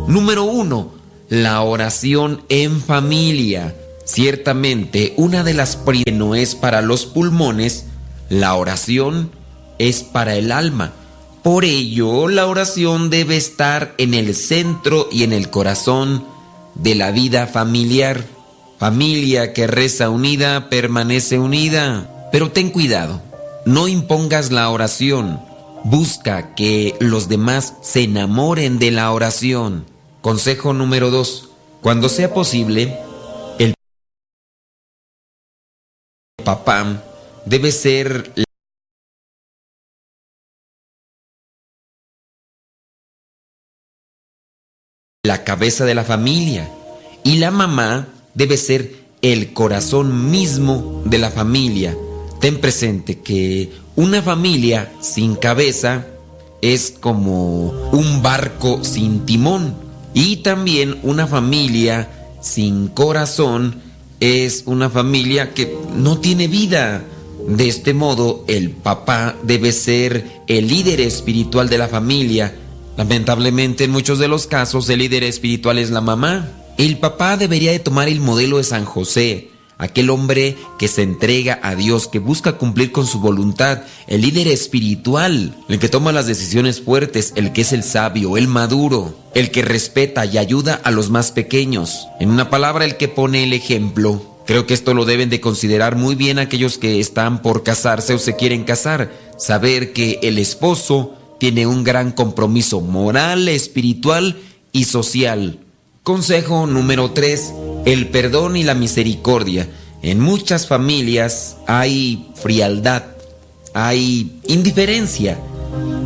Número uno, la oración en familia. Ciertamente, una de las que no es para los pulmones, la oración es para el alma. Por ello, la oración debe estar en el centro y en el corazón de la vida familiar. Familia que reza unida permanece unida. Pero ten cuidado, no impongas la oración. Busca que los demás se enamoren de la oración. Consejo número dos. Cuando sea posible, el papá debe ser la cabeza de la familia. Y la mamá debe ser el corazón mismo de la familia. Ten presente que una familia sin cabeza es como un barco sin timón. Y también una familia sin corazón es una familia que no tiene vida, De este modo, el papá debe ser el líder espiritual de la familia. Lamentablemente, en muchos de los casos, el líder espiritual es la mamá. El papá debería de tomar el modelo de San José, aquel hombre que se entrega a Dios, que busca cumplir con su voluntad, el líder espiritual, el que toma las decisiones fuertes, el que es el sabio, el maduro, el que respeta y ayuda a los más pequeños. En una palabra, el que pone el ejemplo. Creo que esto lo deben de considerar muy bien aquellos que están por casarse o se quieren casar. Saber que el esposo tiene un gran compromiso moral, espiritual y social. Consejo número 3. El perdón y la misericordia. En muchas familias hay frialdad, hay indiferencia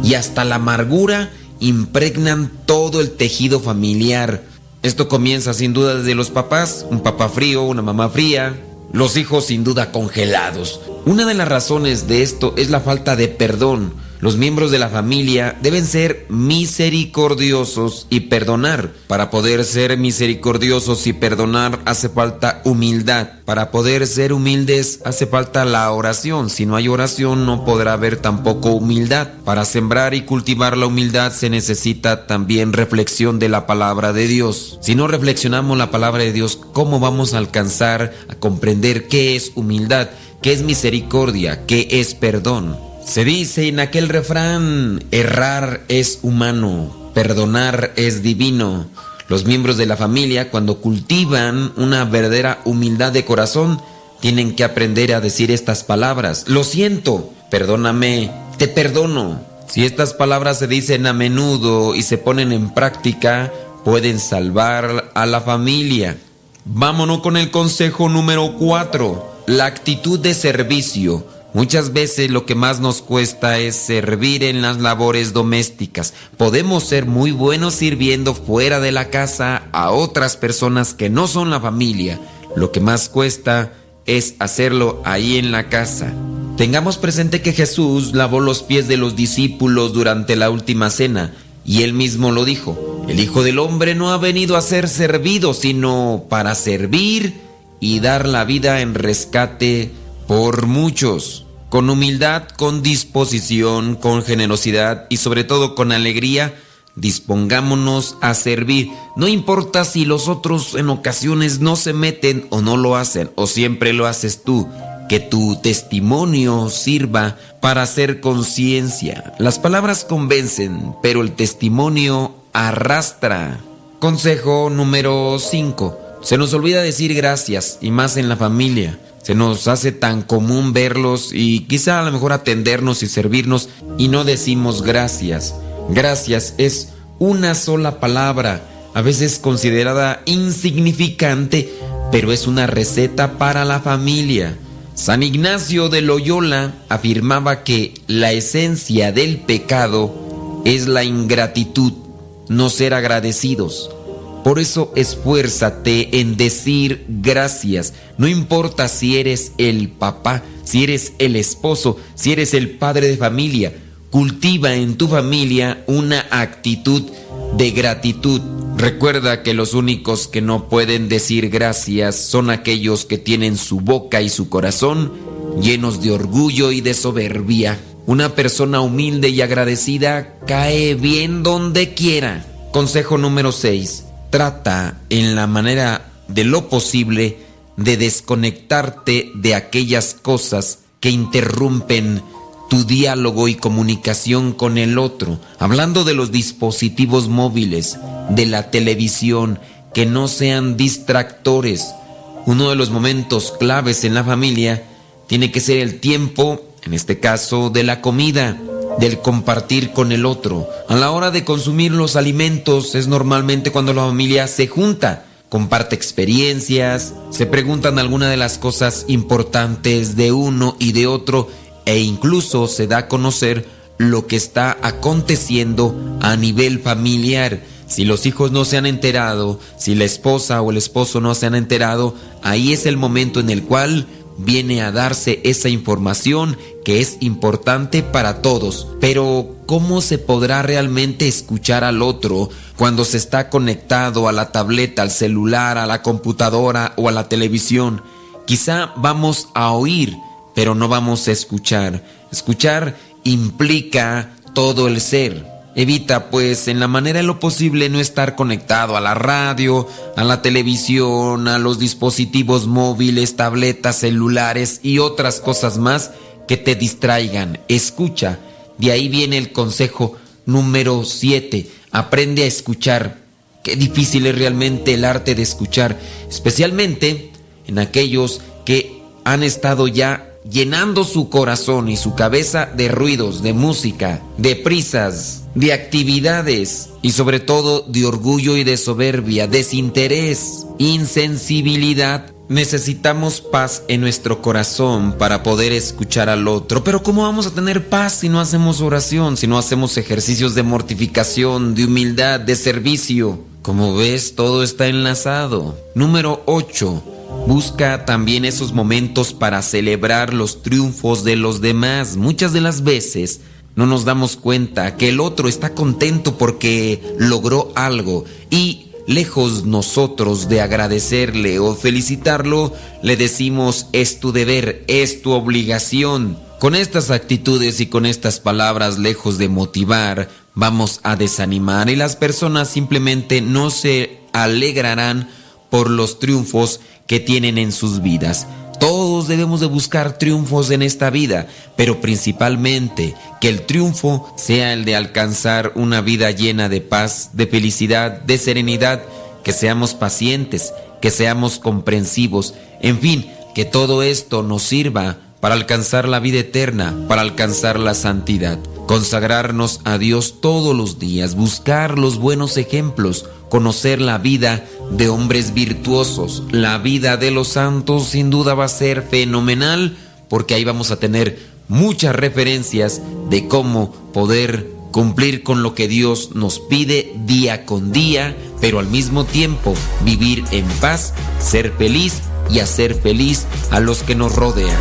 y hasta la amargura impregnan todo el tejido familiar. Esto comienza sin duda desde los papás, un papá frío, una mamá fría, los hijos sin duda congelados. Una de las razones de esto es la falta de perdón. Los miembros de la familia deben ser misericordiosos y perdonar. Para poder ser misericordiosos y perdonar hace falta humildad. Para poder ser humildes hace falta la oración. Si no hay oración no podrá haber tampoco humildad. Para sembrar y cultivar la humildad se necesita también reflexión de la palabra de Dios. Si no reflexionamos la palabra de Dios, ¿cómo vamos a alcanzar a comprender qué es humildad? ¿Qué es misericordia? ¿Qué es perdón? Se dice en aquel refrán, errar es humano, perdonar es divino. Los miembros de la familia, cuando cultivan una verdadera humildad de corazón, tienen que aprender a decir estas palabras. Lo siento, perdóname, te perdono. Si estas palabras se dicen a menudo y se ponen en práctica, pueden salvar a la familia. Vámonos con el consejo número 4, la actitud de servicio. Muchas veces lo que más nos cuesta es servir en las labores domésticas. Podemos ser muy buenos sirviendo fuera de la casa a otras personas que no son la familia. Lo que más cuesta es hacerlo ahí en la casa. Tengamos presente que Jesús lavó los pies de los discípulos durante la última cena y él mismo lo dijo. El Hijo del Hombre no ha venido a ser servido, sino para servir y dar la vida en rescate por muchos con humildad, con disposición, con generosidad y sobre todo con alegría, dispongámonos a servir. No importa si los otros en ocasiones no se meten o no lo hacen, o siempre lo haces tú. Que tu testimonio sirva para hacer conciencia. Las palabras convencen, pero el testimonio arrastra. Consejo número 5. Se nos olvida decir gracias, y más en la familia. Se nos hace tan común verlos y quizá a lo mejor atendernos y servirnos y no decimos gracias. Gracias es una sola palabra, a veces considerada insignificante, pero es una receta para la familia. San Ignacio de Loyola afirmaba que la esencia del pecado es la ingratitud, no ser agradecidos. Por eso esfuérzate en decir gracias. No importa si eres el papá, si eres el esposo, si eres el padre de familia. Cultiva en tu familia una actitud de gratitud. Recuerda que los únicos que no pueden decir gracias son aquellos que tienen su boca y su corazón llenos de orgullo y de soberbia. Una persona humilde y agradecida cae bien donde quiera. Consejo número 6 trata en la manera de lo posible de desconectarte de aquellas cosas que interrumpen tu diálogo y comunicación con el otro, hablando de los dispositivos móviles, de la televisión, que no sean distractores. Uno de los momentos claves en la familia tiene que ser el tiempo, en este caso, de la comida del compartir con el otro. A la hora de consumir los alimentos es normalmente cuando la familia se junta, comparte experiencias, se preguntan algunas de las cosas importantes de uno y de otro e incluso se da a conocer lo que está aconteciendo a nivel familiar. Si los hijos no se han enterado, si la esposa o el esposo no se han enterado, ahí es el momento en el cual viene a darse esa información que es importante para todos. Pero ¿cómo se podrá realmente escuchar al otro cuando se está conectado a la tableta, al celular, a la computadora o a la televisión? Quizá vamos a oír, pero no vamos a escuchar. Escuchar implica todo el ser. Evita, pues, en la manera de lo posible no estar conectado a la radio, a la televisión, a los dispositivos móviles, tabletas, celulares y otras cosas más que te distraigan. Escucha. De ahí viene el consejo número 7. Aprende a escuchar. Qué difícil es realmente el arte de escuchar, especialmente en aquellos que han estado ya llenando su corazón y su cabeza de ruidos, de música, de prisas, de actividades y sobre todo de orgullo y de soberbia, desinterés, insensibilidad. Necesitamos paz en nuestro corazón para poder escuchar al otro. Pero ¿cómo vamos a tener paz si no hacemos oración, si no hacemos ejercicios de mortificación, de humildad, de servicio? Como ves, todo está enlazado. Número 8. Busca también esos momentos para celebrar los triunfos de los demás. Muchas de las veces no nos damos cuenta que el otro está contento porque logró algo y lejos nosotros de agradecerle o felicitarlo, le decimos es tu deber, es tu obligación. Con estas actitudes y con estas palabras, lejos de motivar, vamos a desanimar y las personas simplemente no se alegrarán por los triunfos que tienen en sus vidas. Todos debemos de buscar triunfos en esta vida, pero principalmente que el triunfo sea el de alcanzar una vida llena de paz, de felicidad, de serenidad, que seamos pacientes, que seamos comprensivos, en fin, que todo esto nos sirva para alcanzar la vida eterna, para alcanzar la santidad. Consagrarnos a Dios todos los días, buscar los buenos ejemplos, conocer la vida de hombres virtuosos. La vida de los santos sin duda va a ser fenomenal porque ahí vamos a tener muchas referencias de cómo poder cumplir con lo que Dios nos pide día con día, pero al mismo tiempo vivir en paz, ser feliz y hacer feliz a los que nos rodean.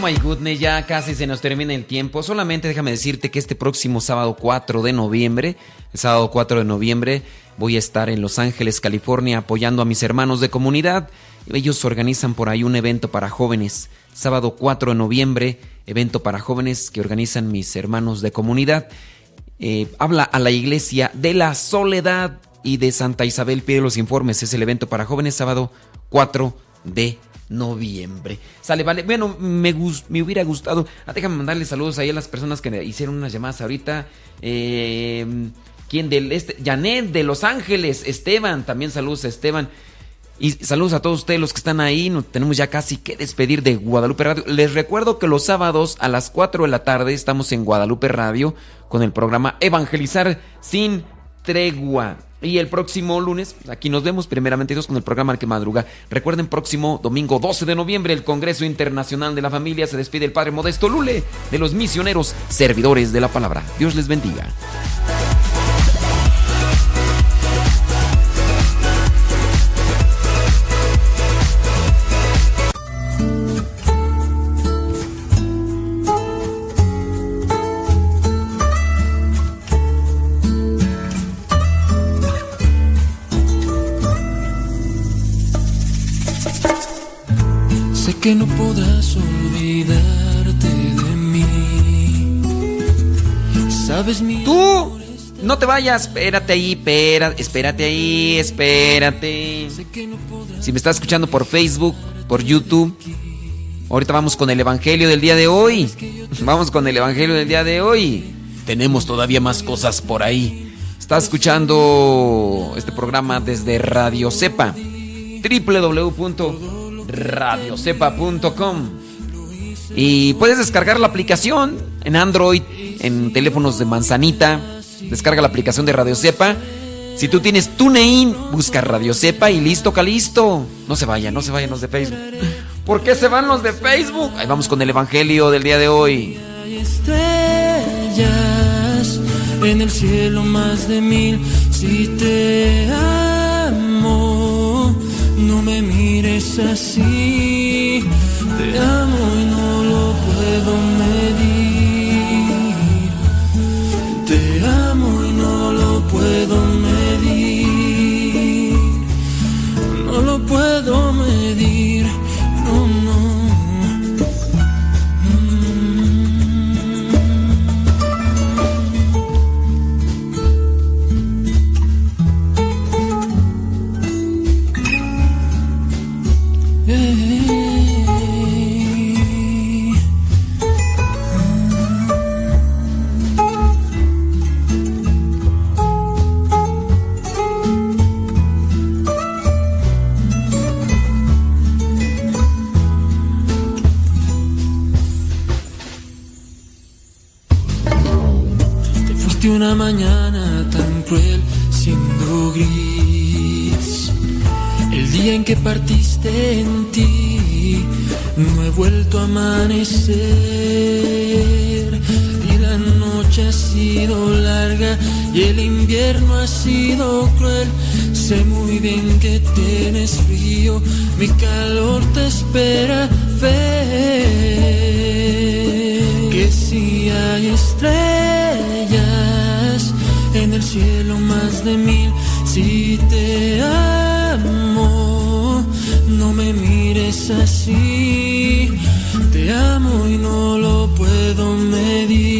My goodness, ya casi se nos termina el tiempo. Solamente déjame decirte que este próximo sábado 4 de noviembre, sábado 4 de noviembre, voy a estar en Los Ángeles, California, apoyando a mis hermanos de comunidad. Ellos organizan por ahí un evento para jóvenes. Sábado 4 de noviembre, evento para jóvenes que organizan mis hermanos de comunidad. Eh, habla a la iglesia de la soledad y de Santa Isabel. Pide los informes. Es el evento para jóvenes, sábado 4 de noviembre noviembre. Sale, vale. Bueno, me, me hubiera gustado. Ah, déjame mandarle saludos ahí a las personas que hicieron unas llamadas ahorita. Eh, ¿Quién del este? Janet de Los Ángeles. Esteban, también saludos a Esteban. Y saludos a todos ustedes los que están ahí. Nos tenemos ya casi que despedir de Guadalupe Radio. Les recuerdo que los sábados a las 4 de la tarde estamos en Guadalupe Radio con el programa Evangelizar sin tregua. Y el próximo lunes, aquí nos vemos primeramente Dios con el programa que Madruga. Recuerden, próximo domingo 12 de noviembre, el Congreso Internacional de la Familia se despide el Padre Modesto Lule de los misioneros servidores de la palabra. Dios les bendiga. Que no podrás olvidarte de mí. Sabes mi Tú no te vayas, espérate ahí, espérate, espérate ahí, espérate. Si me estás escuchando por Facebook, por YouTube, ahorita vamos con el evangelio del día de hoy. Vamos con el evangelio del día de hoy. Tenemos todavía más cosas por ahí. Estás escuchando este programa desde Radio Cepa. www radiocepa.com. Y puedes descargar la aplicación en Android, en teléfonos de manzanita. Descarga la aplicación de Radio Cepa. Si tú tienes TuneIn, busca Radio Cepa y listo, calisto. No se vayan, no se vayan los de Facebook. ¿Por qué se van los de Facebook? Ahí vamos con el Evangelio del día de hoy. Estrellas en el cielo más de mil. Si te me mires así, te amo y no lo puedo medir. Te amo y no lo puedo medir. Mañana tan cruel siendo gris. El día en que partiste en ti, no he vuelto a amanecer. Y la noche ha sido larga y el invierno ha sido cruel. Sé muy bien que tienes frío, mi calor te espera ver. Que si hay estrellas en el cielo más de mil, si te amo, no me mires así. Te amo y no lo puedo medir.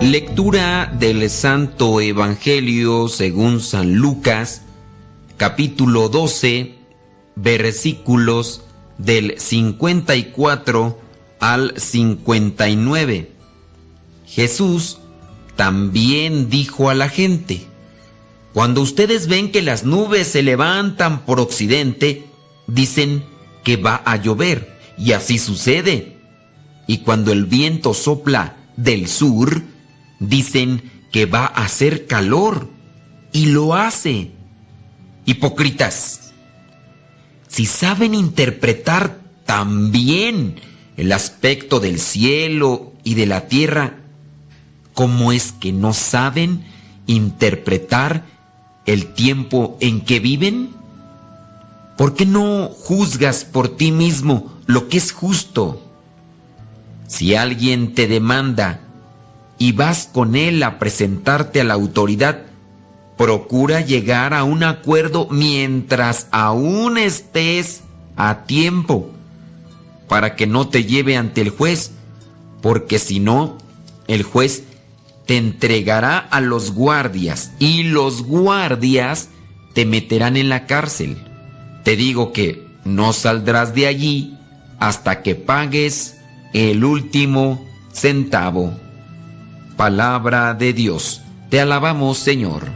Lectura del Santo Evangelio según San Lucas, capítulo 12, versículos del 54 al 59. Jesús también dijo a la gente, cuando ustedes ven que las nubes se levantan por occidente, dicen que va a llover, y así sucede. Y cuando el viento sopla del sur, dicen que va a hacer calor, y lo hace. Hipócritas, si saben interpretar tan bien el aspecto del cielo y de la tierra, ¿cómo es que no saben interpretar el tiempo en que viven? ¿Por qué no juzgas por ti mismo lo que es justo? Si alguien te demanda y vas con él a presentarte a la autoridad, procura llegar a un acuerdo mientras aún estés a tiempo, para que no te lleve ante el juez, porque si no, el juez te entregará a los guardias y los guardias te meterán en la cárcel. Te digo que no saldrás de allí hasta que pagues el último centavo. Palabra de Dios. Te alabamos, Señor.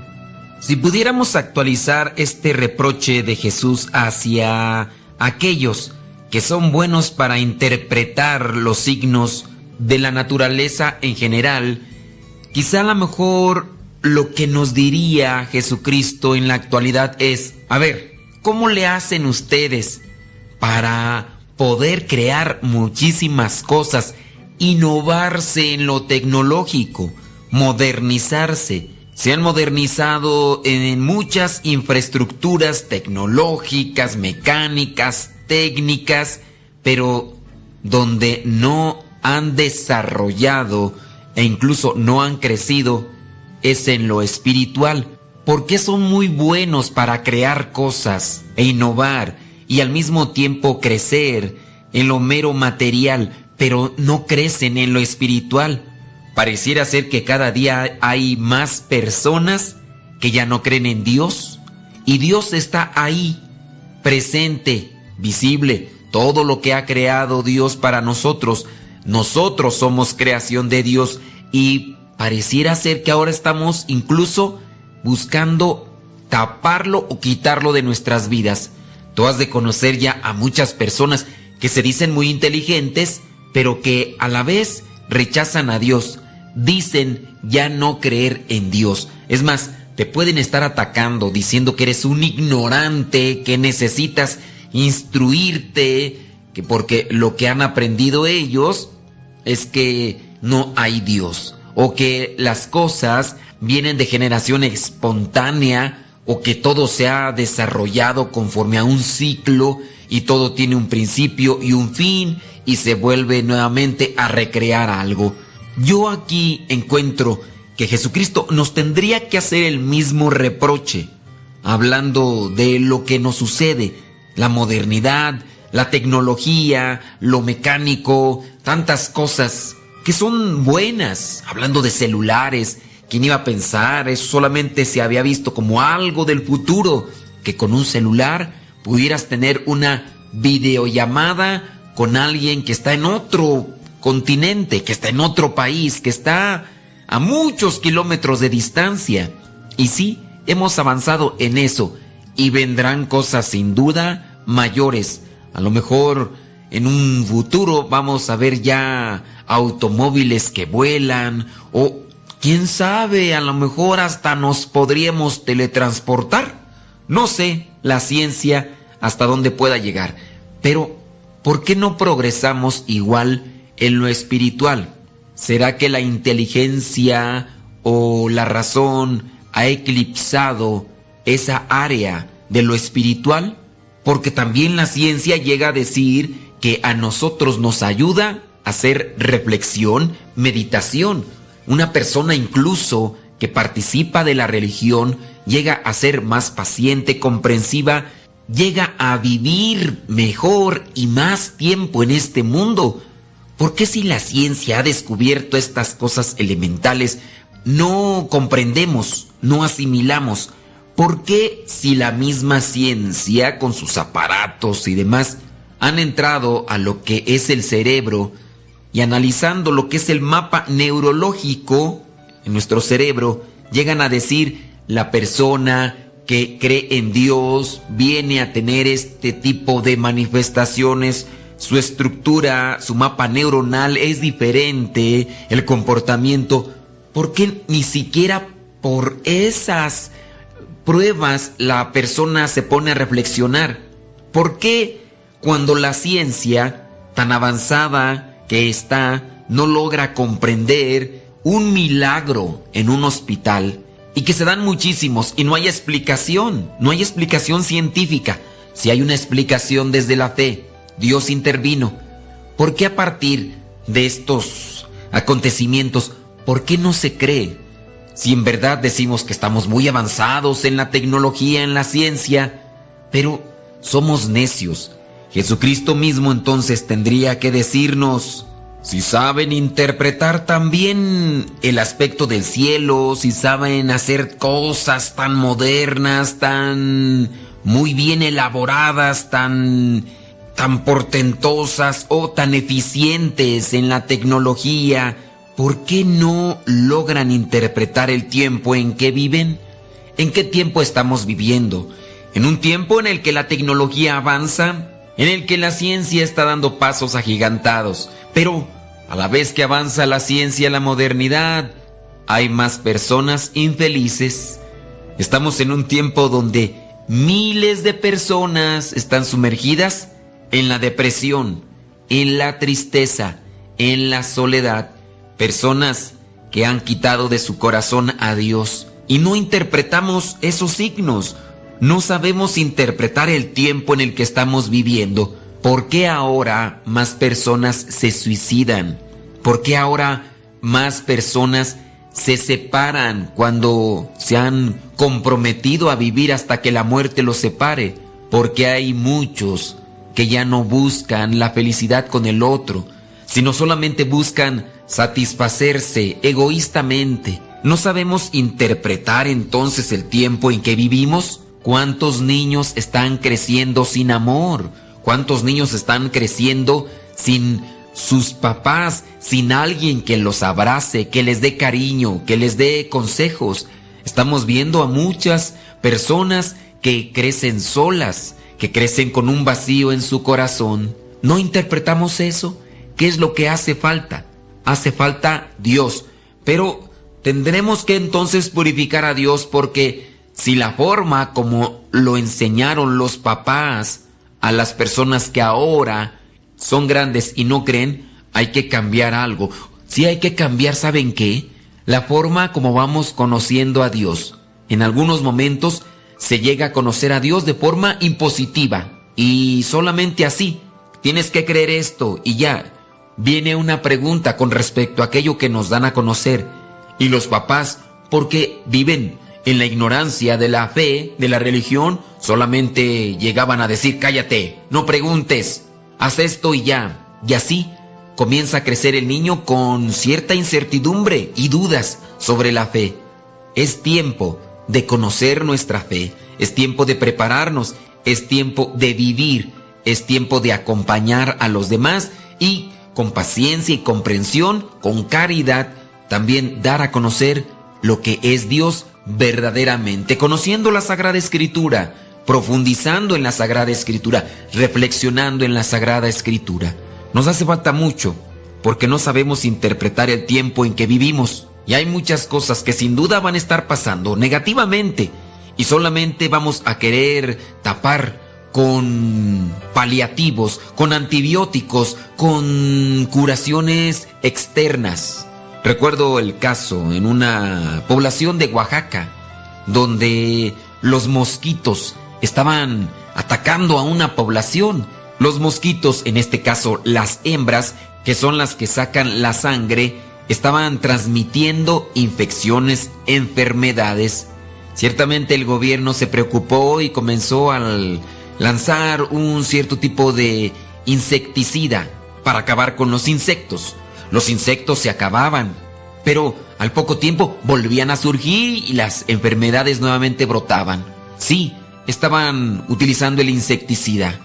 Si pudiéramos actualizar este reproche de Jesús hacia aquellos que son buenos para interpretar los signos de la naturaleza en general, quizá a lo mejor lo que nos diría Jesucristo en la actualidad es, a ver, ¿cómo le hacen ustedes para poder crear muchísimas cosas, innovarse en lo tecnológico, modernizarse? Se han modernizado en muchas infraestructuras tecnológicas, mecánicas, técnicas, pero donde no han desarrollado e incluso no han crecido es en lo espiritual, porque son muy buenos para crear cosas e innovar y al mismo tiempo crecer en lo mero material, pero no crecen en lo espiritual. Pareciera ser que cada día hay más personas que ya no creen en Dios y Dios está ahí, presente, visible, todo lo que ha creado Dios para nosotros. Nosotros somos creación de Dios y pareciera ser que ahora estamos incluso buscando taparlo o quitarlo de nuestras vidas. Tú has de conocer ya a muchas personas que se dicen muy inteligentes, pero que a la vez rechazan a Dios. Dicen ya no creer en Dios. Es más, te pueden estar atacando diciendo que eres un ignorante, que necesitas instruirte, que porque lo que han aprendido ellos es que no hay Dios, o que las cosas vienen de generación espontánea, o que todo se ha desarrollado conforme a un ciclo y todo tiene un principio y un fin y se vuelve nuevamente a recrear algo. Yo aquí encuentro que Jesucristo nos tendría que hacer el mismo reproche, hablando de lo que nos sucede, la modernidad, la tecnología, lo mecánico, tantas cosas que son buenas, hablando de celulares, ¿quién iba a pensar? Eso solamente se había visto como algo del futuro, que con un celular pudieras tener una videollamada con alguien que está en otro continente, que está en otro país, que está a muchos kilómetros de distancia. Y sí, hemos avanzado en eso y vendrán cosas sin duda mayores. A lo mejor en un futuro vamos a ver ya automóviles que vuelan o quién sabe, a lo mejor hasta nos podríamos teletransportar. No sé la ciencia hasta dónde pueda llegar, pero ¿por qué no progresamos igual en lo espiritual? ¿Será que la inteligencia o la razón ha eclipsado esa área de lo espiritual? Porque también la ciencia llega a decir que a nosotros nos ayuda a hacer reflexión, meditación. Una persona incluso que participa de la religión llega a ser más paciente, comprensiva, llega a vivir mejor y más tiempo en este mundo ¿Por qué si la ciencia ha descubierto estas cosas elementales, no comprendemos, no asimilamos? ¿Por qué si la misma ciencia, con sus aparatos y demás, han entrado a lo que es el cerebro y analizando lo que es el mapa neurológico en nuestro cerebro, llegan a decir la persona que cree en Dios viene a tener este tipo de manifestaciones. Su estructura, su mapa neuronal es diferente, el comportamiento, ¿por qué ni siquiera por esas pruebas la persona se pone a reflexionar? ¿Por qué cuando la ciencia, tan avanzada que está, no logra comprender un milagro en un hospital y que se dan muchísimos y no hay explicación, no hay explicación científica, si hay una explicación desde la fe, Dios intervino. ¿Por qué a partir de estos acontecimientos, por qué no se cree? Si en verdad decimos que estamos muy avanzados en la tecnología, en la ciencia, pero somos necios. Jesucristo mismo entonces tendría que decirnos, si saben interpretar también el aspecto del cielo, si saben hacer cosas tan modernas, tan muy bien elaboradas, tan tan portentosas o tan eficientes en la tecnología, ¿por qué no logran interpretar el tiempo en que viven? ¿En qué tiempo estamos viviendo? ¿En un tiempo en el que la tecnología avanza? ¿En el que la ciencia está dando pasos agigantados? Pero, a la vez que avanza la ciencia, la modernidad, hay más personas infelices. Estamos en un tiempo donde miles de personas están sumergidas en la depresión, en la tristeza, en la soledad, personas que han quitado de su corazón a Dios y no interpretamos esos signos, no sabemos interpretar el tiempo en el que estamos viviendo. ¿Por qué ahora más personas se suicidan? ¿Por qué ahora más personas se separan cuando se han comprometido a vivir hasta que la muerte los separe? Porque hay muchos que ya no buscan la felicidad con el otro, sino solamente buscan satisfacerse egoístamente. ¿No sabemos interpretar entonces el tiempo en que vivimos? ¿Cuántos niños están creciendo sin amor? ¿Cuántos niños están creciendo sin sus papás, sin alguien que los abrace, que les dé cariño, que les dé consejos? Estamos viendo a muchas personas que crecen solas, que crecen con un vacío en su corazón. ¿No interpretamos eso? ¿Qué es lo que hace falta? Hace falta Dios. Pero tendremos que entonces purificar a Dios porque si la forma como lo enseñaron los papás a las personas que ahora son grandes y no creen, hay que cambiar algo. Si hay que cambiar, ¿saben qué? La forma como vamos conociendo a Dios. En algunos momentos se llega a conocer a Dios de forma impositiva y solamente así. Tienes que creer esto y ya. Viene una pregunta con respecto a aquello que nos dan a conocer. Y los papás, porque viven en la ignorancia de la fe, de la religión, solamente llegaban a decir, cállate, no preguntes, haz esto y ya. Y así comienza a crecer el niño con cierta incertidumbre y dudas sobre la fe. Es tiempo de conocer nuestra fe, es tiempo de prepararnos, es tiempo de vivir, es tiempo de acompañar a los demás y con paciencia y comprensión, con caridad, también dar a conocer lo que es Dios verdaderamente, conociendo la Sagrada Escritura, profundizando en la Sagrada Escritura, reflexionando en la Sagrada Escritura. Nos hace falta mucho, porque no sabemos interpretar el tiempo en que vivimos. Y hay muchas cosas que sin duda van a estar pasando negativamente. Y solamente vamos a querer tapar con paliativos, con antibióticos, con curaciones externas. Recuerdo el caso en una población de Oaxaca, donde los mosquitos estaban atacando a una población. Los mosquitos, en este caso las hembras, que son las que sacan la sangre, estaban transmitiendo infecciones, enfermedades. Ciertamente el gobierno se preocupó y comenzó a lanzar un cierto tipo de insecticida para acabar con los insectos. Los insectos se acababan, pero al poco tiempo volvían a surgir y las enfermedades nuevamente brotaban. Sí, estaban utilizando el insecticida,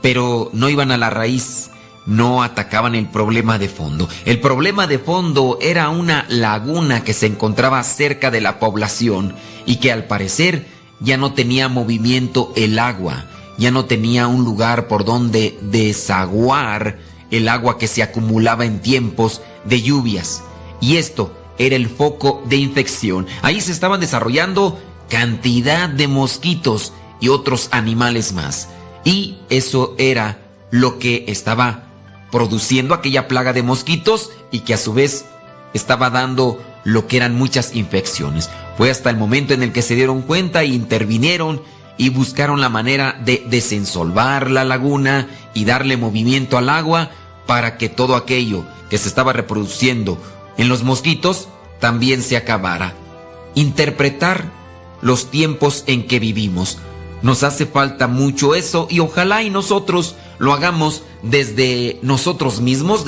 pero no iban a la raíz no atacaban el problema de fondo. El problema de fondo era una laguna que se encontraba cerca de la población y que al parecer ya no tenía movimiento el agua, ya no tenía un lugar por donde desaguar el agua que se acumulaba en tiempos de lluvias. Y esto era el foco de infección. Ahí se estaban desarrollando cantidad de mosquitos y otros animales más. Y eso era lo que estaba produciendo aquella plaga de mosquitos y que a su vez estaba dando lo que eran muchas infecciones. Fue hasta el momento en el que se dieron cuenta e intervinieron y buscaron la manera de desensolvar la laguna y darle movimiento al agua para que todo aquello que se estaba reproduciendo en los mosquitos también se acabara. Interpretar los tiempos en que vivimos. Nos hace falta mucho eso y ojalá y nosotros lo hagamos desde nosotros mismos,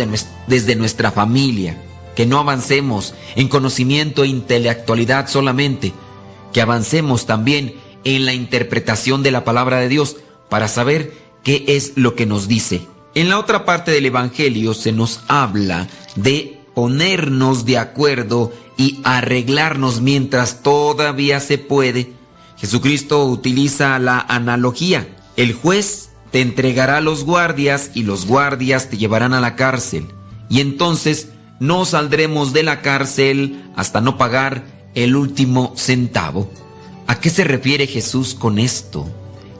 desde nuestra familia. Que no avancemos en conocimiento e intelectualidad solamente, que avancemos también en la interpretación de la palabra de Dios para saber qué es lo que nos dice. En la otra parte del Evangelio se nos habla de ponernos de acuerdo y arreglarnos mientras todavía se puede. Jesucristo utiliza la analogía. El juez te entregará a los guardias y los guardias te llevarán a la cárcel. Y entonces no saldremos de la cárcel hasta no pagar el último centavo. ¿A qué se refiere Jesús con esto?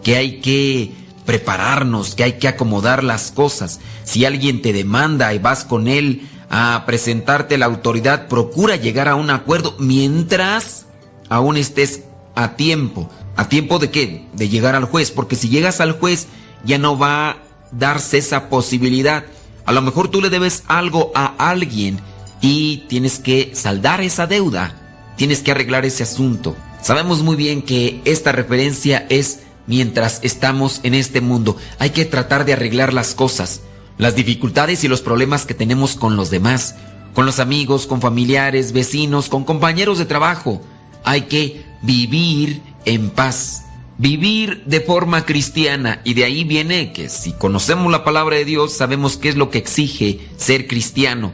Que hay que prepararnos, que hay que acomodar las cosas. Si alguien te demanda y vas con él a presentarte la autoridad, procura llegar a un acuerdo mientras aún estés a tiempo. ¿A tiempo de qué? De llegar al juez, porque si llegas al juez ya no va a darse esa posibilidad. A lo mejor tú le debes algo a alguien y tienes que saldar esa deuda, tienes que arreglar ese asunto. Sabemos muy bien que esta referencia es mientras estamos en este mundo. Hay que tratar de arreglar las cosas, las dificultades y los problemas que tenemos con los demás, con los amigos, con familiares, vecinos, con compañeros de trabajo. Hay que vivir en paz vivir de forma cristiana y de ahí viene que si conocemos la palabra de Dios sabemos qué es lo que exige ser cristiano.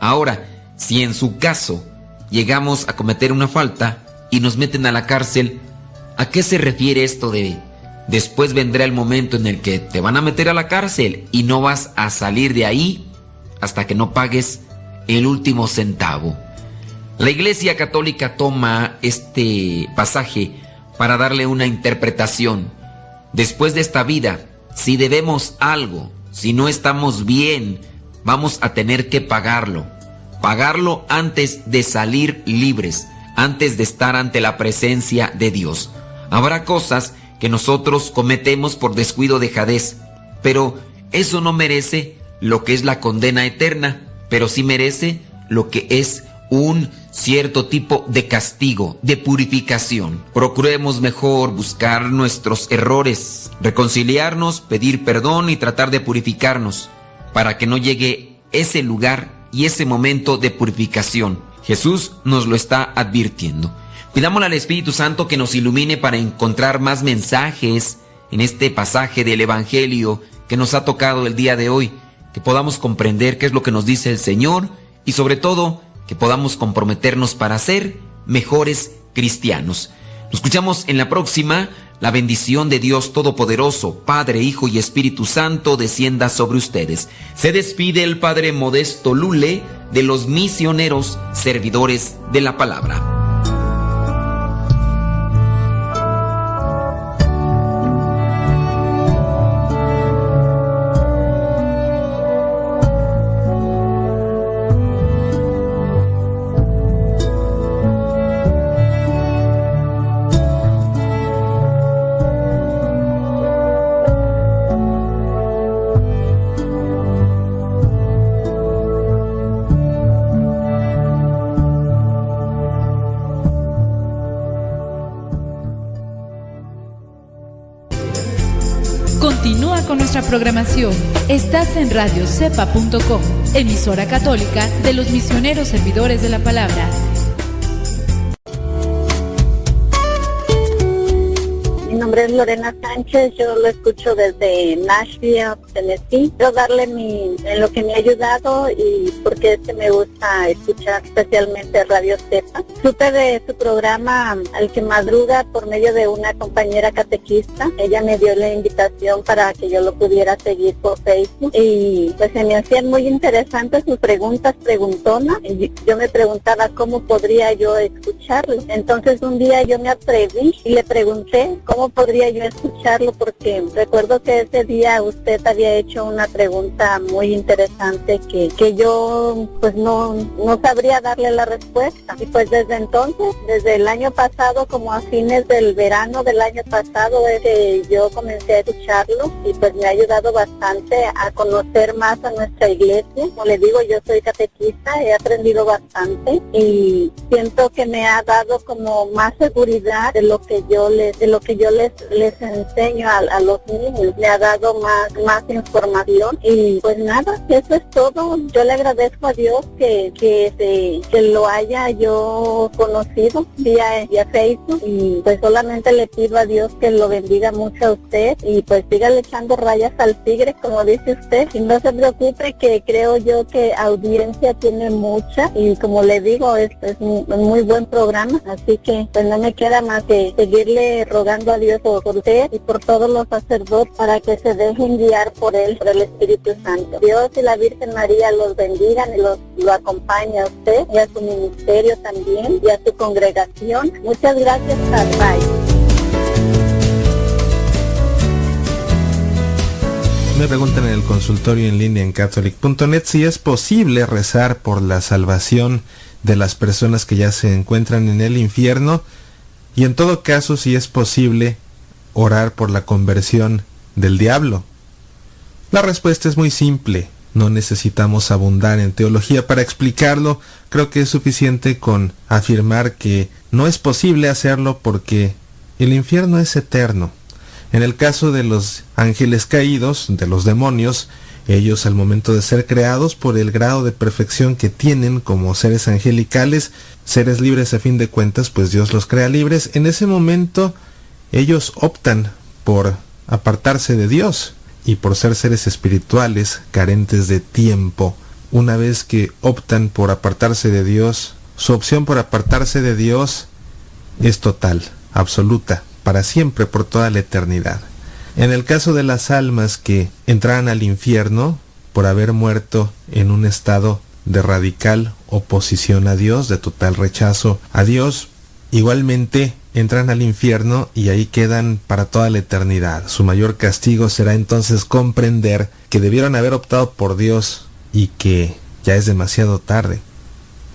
Ahora, si en su caso llegamos a cometer una falta y nos meten a la cárcel, ¿A qué se refiere esto de después vendrá el momento en el que te van a meter a la cárcel y no vas a salir de ahí hasta que no pagues el último centavo? La Iglesia Católica toma este pasaje para darle una interpretación. Después de esta vida, si debemos algo, si no estamos bien, vamos a tener que pagarlo. Pagarlo antes de salir libres, antes de estar ante la presencia de Dios. Habrá cosas que nosotros cometemos por descuido de jadez, pero eso no merece lo que es la condena eterna, pero sí merece lo que es un cierto tipo de castigo, de purificación. Procuremos mejor buscar nuestros errores, reconciliarnos, pedir perdón y tratar de purificarnos para que no llegue ese lugar y ese momento de purificación. Jesús nos lo está advirtiendo. Pidámosle al Espíritu Santo que nos ilumine para encontrar más mensajes en este pasaje del Evangelio que nos ha tocado el día de hoy, que podamos comprender qué es lo que nos dice el Señor y sobre todo que podamos comprometernos para ser mejores cristianos. Nos escuchamos en la próxima. La bendición de Dios Todopoderoso, Padre, Hijo y Espíritu Santo descienda sobre ustedes. Se despide el Padre Modesto Lule de los misioneros servidores de la palabra. Programación. Estás en radiocepa.com, emisora católica de los misioneros servidores de la palabra. Mi nombre es Lorena Sánchez, yo lo escucho desde Nashville, Tennessee. Quiero darle mi, en lo que me ha ayudado y porque es que me gusta escuchar especialmente Radio Cepa. Supe de su programa Al que madruga por medio de una compañera catequista. Ella me dio la invitación para que yo lo pudiera seguir por Facebook y pues se me hacían muy interesantes sus preguntas preguntonas. Yo me preguntaba cómo podría yo escucharlo. Entonces un día yo me atreví y le pregunté cómo podría yo escucharlo porque recuerdo que ese día usted había hecho una pregunta muy interesante que, que pues no, no sabría darle la respuesta. Y pues desde entonces, desde el año pasado, como a fines del verano del año pasado, es yo comencé a escucharlo y pues me ha ayudado bastante a conocer más a nuestra iglesia. Como le digo, yo soy catequista, he aprendido bastante y siento que me ha dado como más seguridad de lo que yo les, de lo que yo les, les enseño a, a los niños. Me ha dado más, más información y pues nada, eso es todo. Yo le agradezco a Dios que, que, se- que lo haya yo conocido vía, vía Facebook. Y pues solamente le pido a Dios que lo bendiga mucho a usted. Y pues sígale echando rayas al tigre como dice usted. Y no se preocupe que creo yo que audiencia tiene mucha. Y como le digo es, es un muy buen programa. Así que pues no me queda más que seguirle rogando a Dios por usted y por todos los sacerdotes para que se dejen guiar por él, por el Espíritu Santo. Dios y la Virgen María los lo acompañe a usted y a su ministerio también y a su congregación. Muchas gracias, bye. Me preguntan en el consultorio en línea en catholic.net si es posible rezar por la salvación de las personas que ya se encuentran en el infierno y en todo caso si es posible orar por la conversión del diablo. La respuesta es muy simple. No necesitamos abundar en teología para explicarlo. Creo que es suficiente con afirmar que no es posible hacerlo porque el infierno es eterno. En el caso de los ángeles caídos, de los demonios, ellos al momento de ser creados por el grado de perfección que tienen como seres angelicales, seres libres a fin de cuentas, pues Dios los crea libres, en ese momento ellos optan por apartarse de Dios y por ser seres espirituales carentes de tiempo. Una vez que optan por apartarse de Dios, su opción por apartarse de Dios es total, absoluta, para siempre, por toda la eternidad. En el caso de las almas que entraran al infierno por haber muerto en un estado de radical oposición a Dios, de total rechazo a Dios, igualmente entran al infierno y ahí quedan para toda la eternidad. Su mayor castigo será entonces comprender que debieron haber optado por Dios y que ya es demasiado tarde.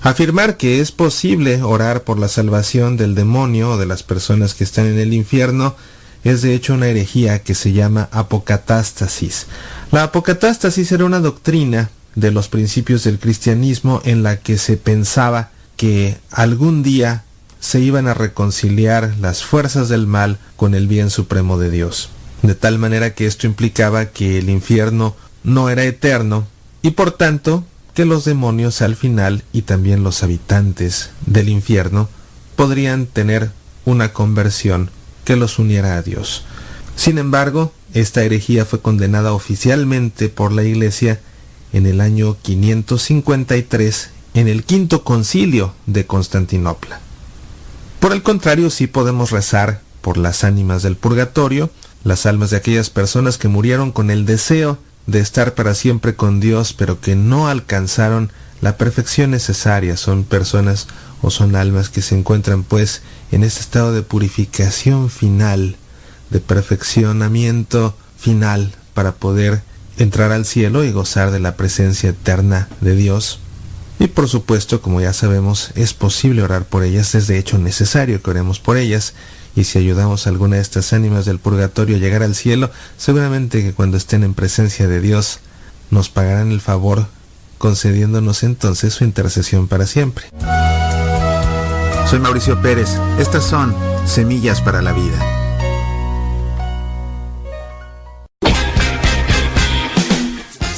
Afirmar que es posible orar por la salvación del demonio o de las personas que están en el infierno es de hecho una herejía que se llama apocatástasis. La apocatástasis era una doctrina de los principios del cristianismo en la que se pensaba que algún día se iban a reconciliar las fuerzas del mal con el bien supremo de Dios. De tal manera que esto implicaba que el infierno no era eterno y por tanto que los demonios al final y también los habitantes del infierno podrían tener una conversión que los uniera a Dios. Sin embargo, esta herejía fue condenada oficialmente por la Iglesia en el año 553 en el quinto concilio de Constantinopla. Por el contrario, sí podemos rezar por las ánimas del purgatorio, las almas de aquellas personas que murieron con el deseo de estar para siempre con Dios, pero que no alcanzaron la perfección necesaria. Son personas o son almas que se encuentran pues en este estado de purificación final, de perfeccionamiento final para poder entrar al cielo y gozar de la presencia eterna de Dios y por supuesto, como ya sabemos, es posible orar por ellas, es de hecho necesario que oremos por ellas. Y si ayudamos a alguna de estas ánimas del purgatorio a llegar al cielo, seguramente que cuando estén en presencia de Dios nos pagarán el favor, concediéndonos entonces su intercesión para siempre. Soy Mauricio Pérez. Estas son Semillas para la Vida.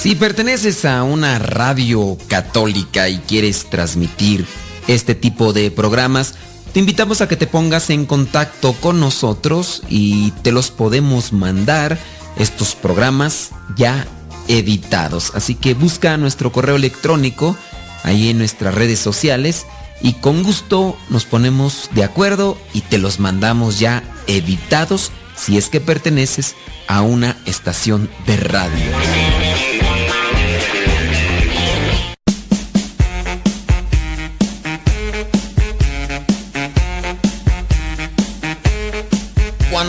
Si perteneces a una radio católica y quieres transmitir este tipo de programas, te invitamos a que te pongas en contacto con nosotros y te los podemos mandar estos programas ya editados. Así que busca nuestro correo electrónico ahí en nuestras redes sociales y con gusto nos ponemos de acuerdo y te los mandamos ya editados si es que perteneces a una estación de radio.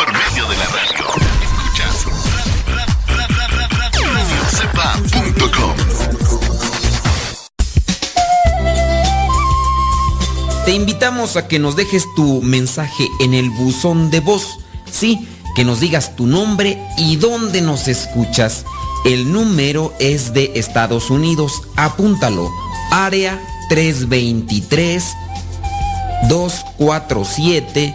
Por medio de la radio. Escuchas radiocepa.com. Te invitamos a que nos dejes tu mensaje en el buzón de voz. Sí, que nos digas tu nombre y dónde nos escuchas. El número es de Estados Unidos. Apúntalo. Área 323 247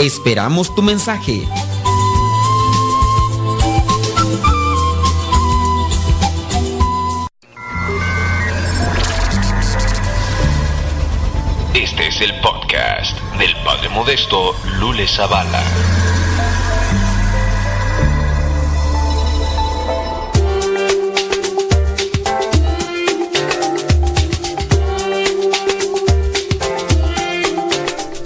04. Esperamos tu mensaje. Este es el podcast del Padre Modesto Lule Zavala.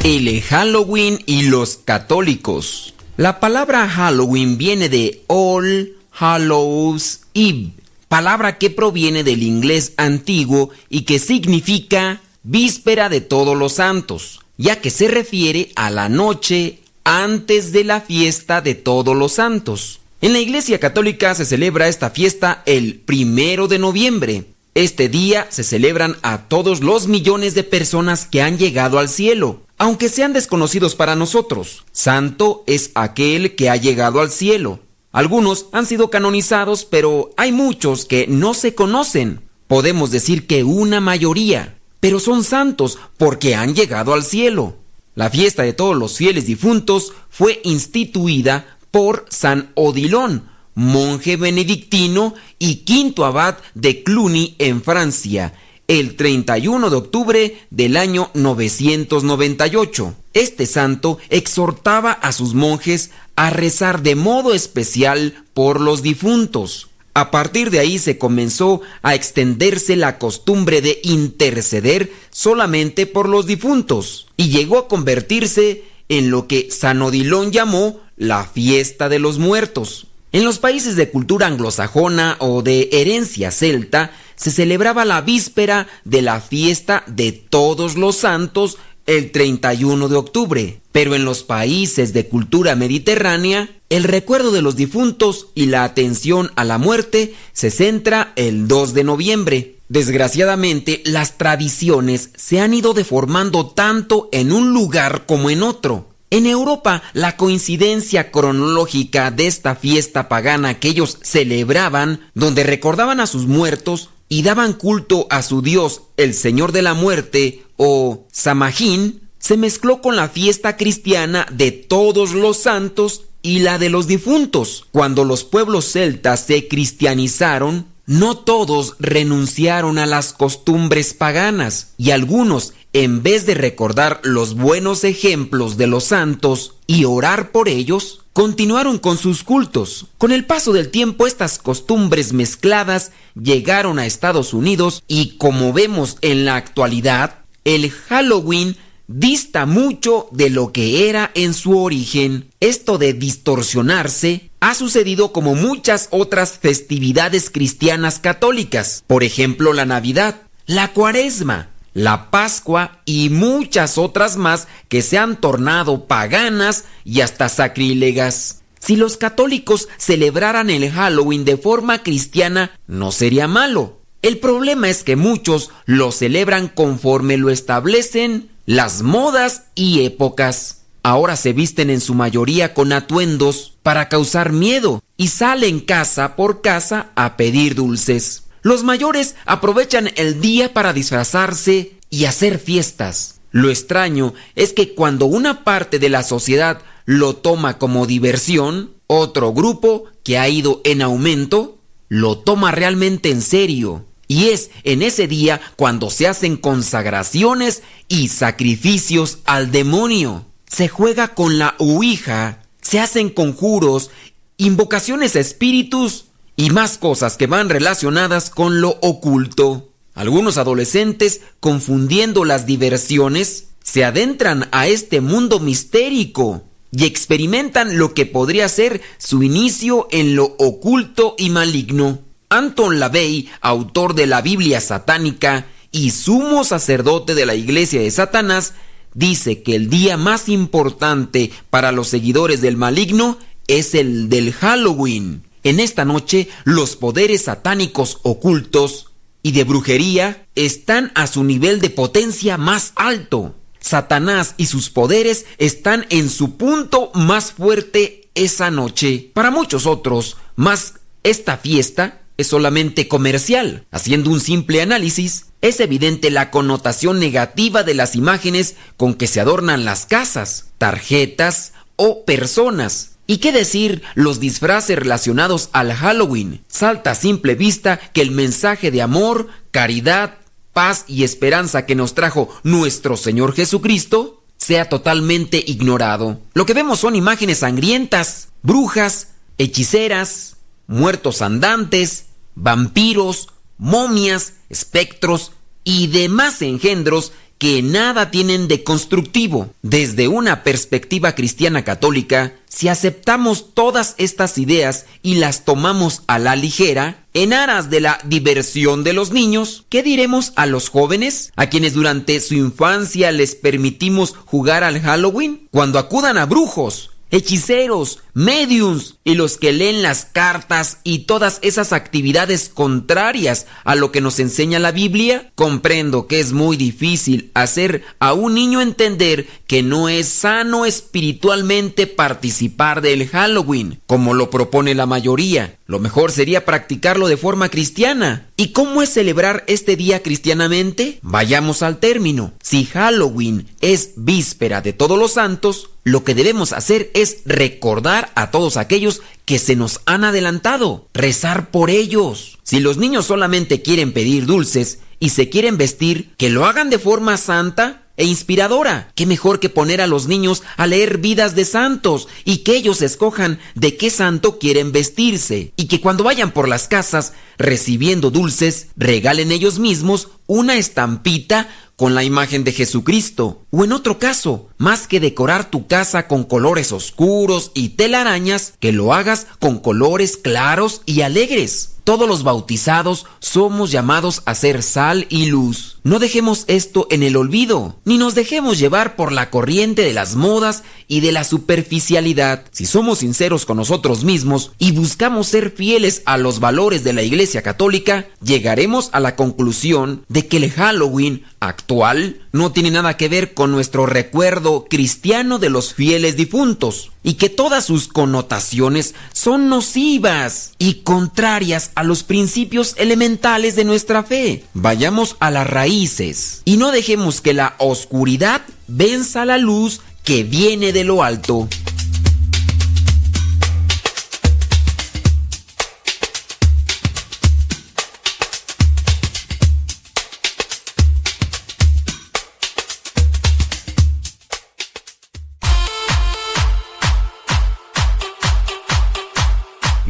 El Halloween y los católicos. La palabra Halloween viene de All Hallows Eve, palabra que proviene del inglés antiguo y que significa víspera de todos los santos, ya que se refiere a la noche antes de la fiesta de todos los santos. En la Iglesia Católica se celebra esta fiesta el primero de noviembre. Este día se celebran a todos los millones de personas que han llegado al cielo, aunque sean desconocidos para nosotros. Santo es aquel que ha llegado al cielo. Algunos han sido canonizados, pero hay muchos que no se conocen. Podemos decir que una mayoría, pero son santos porque han llegado al cielo. La fiesta de todos los fieles difuntos fue instituida por San Odilon, monje benedictino y quinto abad de Cluny en Francia, el 31 de octubre del año 998. Este santo exhortaba a sus monjes a rezar de modo especial por los difuntos. A partir de ahí se comenzó a extenderse la costumbre de interceder solamente por los difuntos y llegó a convertirse en lo que San Odilon llamó la fiesta de los muertos. En los países de cultura anglosajona o de herencia celta se celebraba la víspera de la fiesta de todos los santos el 31 de octubre, pero en los países de cultura mediterránea, el recuerdo de los difuntos y la atención a la muerte se centra el 2 de noviembre. Desgraciadamente, las tradiciones se han ido deformando tanto en un lugar como en otro. En Europa, la coincidencia cronológica de esta fiesta pagana que ellos celebraban, donde recordaban a sus muertos y daban culto a su dios, el Señor de la Muerte, o Samajín, se mezcló con la fiesta cristiana de todos los santos y la de los difuntos. Cuando los pueblos celtas se cristianizaron, no todos renunciaron a las costumbres paganas y algunos, en vez de recordar los buenos ejemplos de los santos y orar por ellos, continuaron con sus cultos. Con el paso del tiempo estas costumbres mezcladas llegaron a Estados Unidos y como vemos en la actualidad, el Halloween dista mucho de lo que era en su origen. Esto de distorsionarse ha sucedido como muchas otras festividades cristianas católicas, por ejemplo la Navidad, la Cuaresma, la Pascua y muchas otras más que se han tornado paganas y hasta sacrílegas. Si los católicos celebraran el Halloween de forma cristiana, no sería malo. El problema es que muchos lo celebran conforme lo establecen las modas y épocas. Ahora se visten en su mayoría con atuendos para causar miedo y salen casa por casa a pedir dulces. Los mayores aprovechan el día para disfrazarse y hacer fiestas. Lo extraño es que cuando una parte de la sociedad lo toma como diversión, otro grupo que ha ido en aumento lo toma realmente en serio y es en ese día cuando se hacen consagraciones y sacrificios al demonio. Se juega con la Ouija, se hacen conjuros, invocaciones a espíritus y más cosas que van relacionadas con lo oculto. Algunos adolescentes, confundiendo las diversiones, se adentran a este mundo mistérico y experimentan lo que podría ser su inicio en lo oculto y maligno. Anton LaVey, autor de la Biblia satánica y sumo sacerdote de la Iglesia de Satanás, dice que el día más importante para los seguidores del maligno es el del Halloween. En esta noche los poderes satánicos ocultos y de brujería están a su nivel de potencia más alto. Satanás y sus poderes están en su punto más fuerte esa noche. Para muchos otros, más esta fiesta es solamente comercial. Haciendo un simple análisis, es evidente la connotación negativa de las imágenes con que se adornan las casas, tarjetas o personas. ¿Y qué decir los disfraces relacionados al Halloween? Salta a simple vista que el mensaje de amor, caridad, paz y esperanza que nos trajo nuestro Señor Jesucristo sea totalmente ignorado. Lo que vemos son imágenes sangrientas, brujas, hechiceras, muertos andantes, vampiros, momias, espectros y demás engendros que nada tienen de constructivo. Desde una perspectiva cristiana católica, si aceptamos todas estas ideas y las tomamos a la ligera, en aras de la diversión de los niños, ¿qué diremos a los jóvenes? A quienes durante su infancia les permitimos jugar al Halloween? Cuando acudan a brujos, hechiceros, mediums y los que leen las cartas y todas esas actividades contrarias a lo que nos enseña la Biblia, comprendo que es muy difícil hacer a un niño entender que no es sano espiritualmente participar del Halloween, como lo propone la mayoría. Lo mejor sería practicarlo de forma cristiana. ¿Y cómo es celebrar este día cristianamente? Vayamos al término. Si Halloween es víspera de todos los santos, lo que debemos hacer es recordar a todos aquellos que se nos han adelantado, rezar por ellos. Si los niños solamente quieren pedir dulces y se quieren vestir, que lo hagan de forma santa e inspiradora. ¿Qué mejor que poner a los niños a leer vidas de santos y que ellos escojan de qué santo quieren vestirse? Y que cuando vayan por las casas recibiendo dulces, regalen ellos mismos una estampita con la imagen de Jesucristo. O en otro caso, más que decorar tu casa con colores oscuros y telarañas, que lo hagas con colores claros y alegres. Todos los bautizados somos llamados a ser sal y luz. No dejemos esto en el olvido, ni nos dejemos llevar por la corriente de las modas y de la superficialidad. Si somos sinceros con nosotros mismos y buscamos ser fieles a los valores de la Iglesia Católica, llegaremos a la conclusión de que el Halloween actual no tiene nada que ver con nuestro recuerdo cristiano de los fieles difuntos y que todas sus connotaciones son nocivas y contrarias a los principios elementales de nuestra fe. Vayamos a las raíces y no dejemos que la oscuridad venza la luz que viene de lo alto.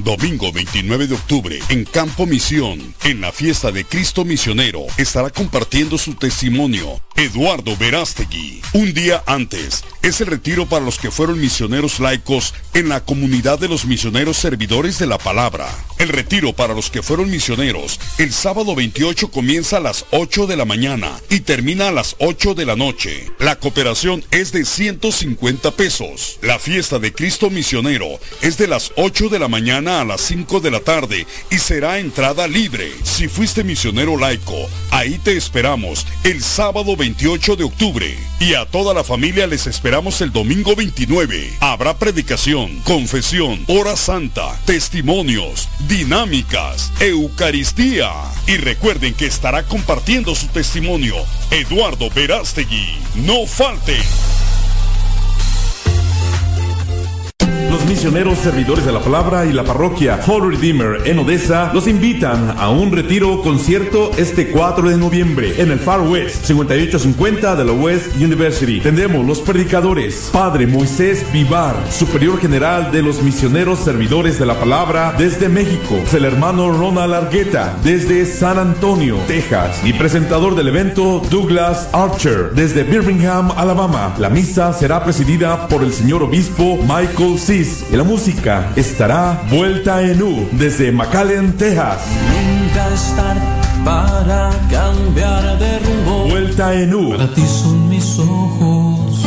Domingo 29 de octubre, en Campo Misión, en la fiesta de Cristo Misionero, estará compartiendo su testimonio Eduardo Verástegui. Un día antes, es el retiro para los que fueron misioneros laicos en la comunidad de los misioneros servidores de la palabra. El retiro para los que fueron misioneros el sábado 28 comienza a las 8 de la mañana y termina a las 8 de la noche. La cooperación es de 150 pesos. La fiesta de Cristo Misionero es de las 8 de la mañana a las 5 de la tarde y será entrada libre. Si fuiste misionero laico, ahí te esperamos el sábado 28 de octubre. Y a toda la familia les esperamos el domingo 29. Habrá predicación, confesión, hora santa, testimonios, dinámicas, Eucaristía. Y recuerden que estará compartiendo su testimonio Eduardo Verástegui. No falte. Misioneros servidores de la palabra y la parroquia Holy Redeemer en Odessa los invitan a un retiro concierto este 4 de noviembre en el Far West 5850 de la West University. Tendremos los predicadores Padre Moisés Vivar, Superior General de los Misioneros Servidores de la Palabra desde México, el hermano Ronald Argueta desde San Antonio, Texas y presentador del evento Douglas Archer desde Birmingham, Alabama. La misa será presidida por el señor obispo Michael Cis y la música estará vuelta en U desde McAllen, Texas. Nunca es tarde para cambiar de rumbo. Vuelta en U. Para ti son mis ojos.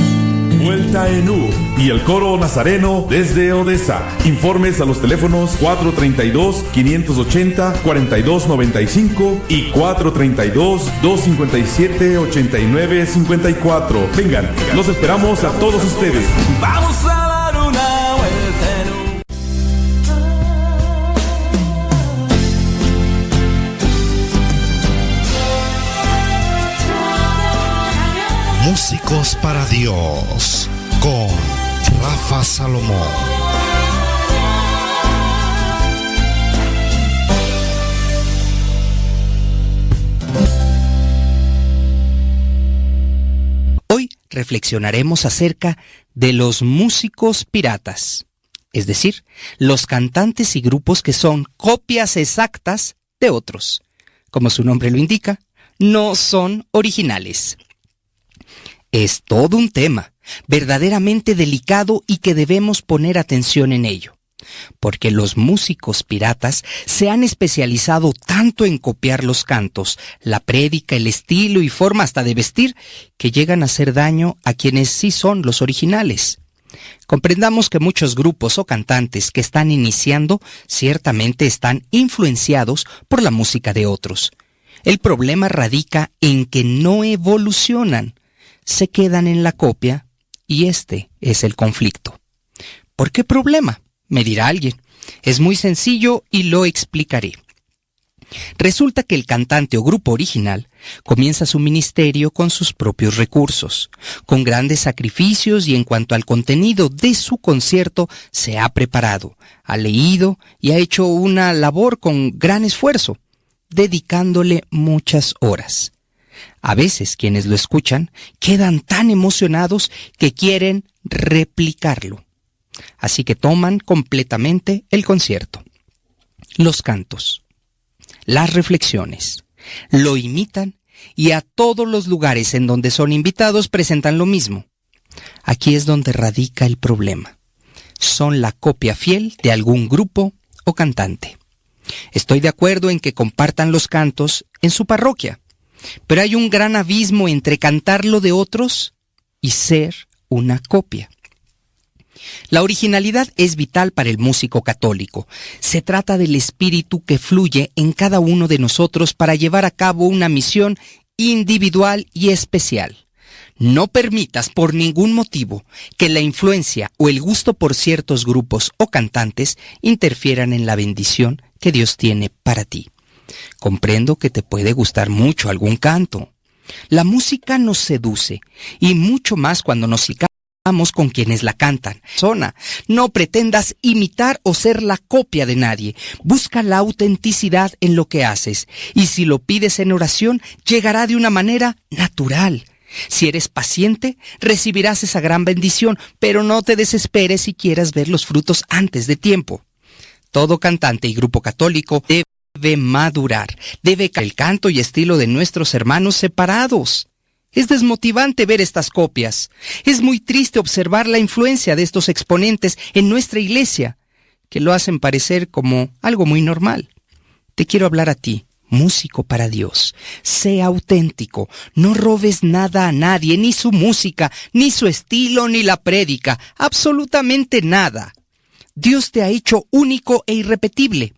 Vuelta en U y el coro nazareno desde Odessa. Informes a los teléfonos 432-580-4295 y 432-257-8954. Vengan, los esperamos a todos ustedes. Vamos a Músicos para Dios con Rafa Salomón. Hoy reflexionaremos acerca de los músicos piratas, es decir, los cantantes y grupos que son copias exactas de otros. Como su nombre lo indica, no son originales. Es todo un tema, verdaderamente delicado y que debemos poner atención en ello porque los músicos piratas se han especializado tanto en copiar los cantos, la prédica, el estilo y forma hasta de vestir, que llegan a hacer daño a quienes sí son los originales. Comprendamos que muchos grupos o cantantes que están iniciando ciertamente están influenciados por la música de otros. El problema radica en que no evolucionan, se quedan en la copia y este es el conflicto. ¿Por qué problema? Me dirá alguien. Es muy sencillo y lo explicaré. Resulta que el cantante o grupo original comienza su ministerio con sus propios recursos, con grandes sacrificios y en cuanto al contenido de su concierto se ha preparado, ha leído y ha hecho una labor con gran esfuerzo, dedicándole muchas horas. A veces quienes lo escuchan quedan tan emocionados que quieren replicarlo. Así que toman completamente el concierto. Los cantos, las reflexiones, lo imitan y a todos los lugares en donde son invitados presentan lo mismo. Aquí es donde radica el problema. Son la copia fiel de algún grupo o cantante. Estoy de acuerdo en que compartan los cantos en su parroquia, pero hay un gran abismo entre cantarlo de otros y ser una copia. La originalidad es vital para el músico católico. Se trata del espíritu que fluye en cada uno de nosotros para llevar a cabo una misión individual y especial. No permitas por ningún motivo que la influencia o el gusto por ciertos grupos o cantantes interfieran en la bendición que Dios tiene para ti. Comprendo que te puede gustar mucho algún canto. La música nos seduce, y mucho más cuando nos con quienes la cantan. Zona. No pretendas imitar o ser la copia de nadie. Busca la autenticidad en lo que haces. Y si lo pides en oración, llegará de una manera natural. Si eres paciente, recibirás esa gran bendición, pero no te desesperes si quieras ver los frutos antes de tiempo. Todo cantante y grupo católico debe madurar, debe el canto y estilo de nuestros hermanos separados. Es desmotivante ver estas copias. Es muy triste observar la influencia de estos exponentes en nuestra iglesia, que lo hacen parecer como algo muy normal. Te quiero hablar a ti, músico para Dios. Sea auténtico, no robes nada a nadie, ni su música, ni su estilo, ni la prédica, absolutamente nada. Dios te ha hecho único e irrepetible.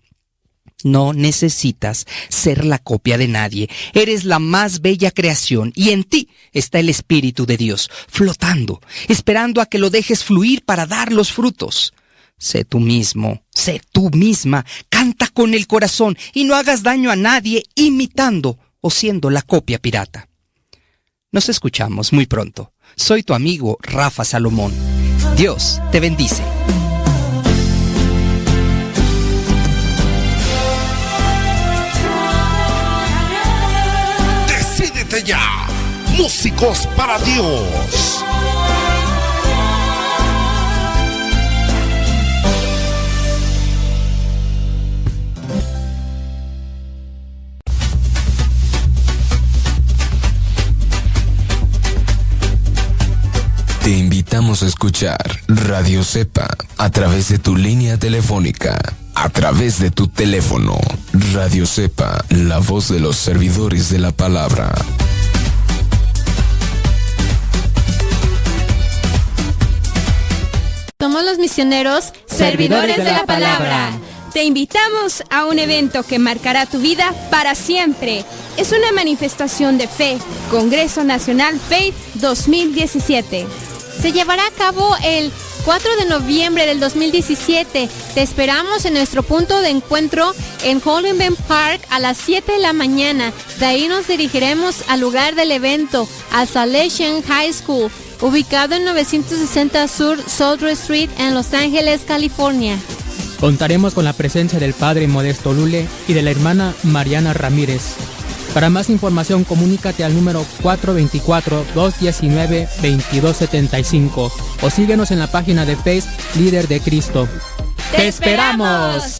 No necesitas ser la copia de nadie. Eres la más bella creación y en ti está el Espíritu de Dios, flotando, esperando a que lo dejes fluir para dar los frutos. Sé tú mismo, sé tú misma, canta con el corazón y no hagas daño a nadie imitando o siendo la copia pirata. Nos escuchamos muy pronto. Soy tu amigo Rafa Salomón. Dios te bendice. Músicos para Dios. Te invitamos a escuchar Radio Cepa a través de tu línea telefónica a través de tu teléfono. Radio Cepa, la voz de los servidores de la palabra. Somos los misioneros, servidores de la palabra. Te invitamos a un evento que marcará tu vida para siempre. Es una manifestación de fe, Congreso Nacional Faith 2017. Se llevará a cabo el 4 de noviembre del 2017. Te esperamos en nuestro punto de encuentro en Hollywood Park a las 7 de la mañana. De ahí nos dirigiremos al lugar del evento, a Salesian High School, ubicado en 960 Sur Southern Street en Los Ángeles, California. Contaremos con la presencia del padre Modesto Lule y de la hermana Mariana Ramírez. Para más información, comunícate al número 424-219-2275 o síguenos en la página de Facebook Líder de Cristo. ¡Te esperamos!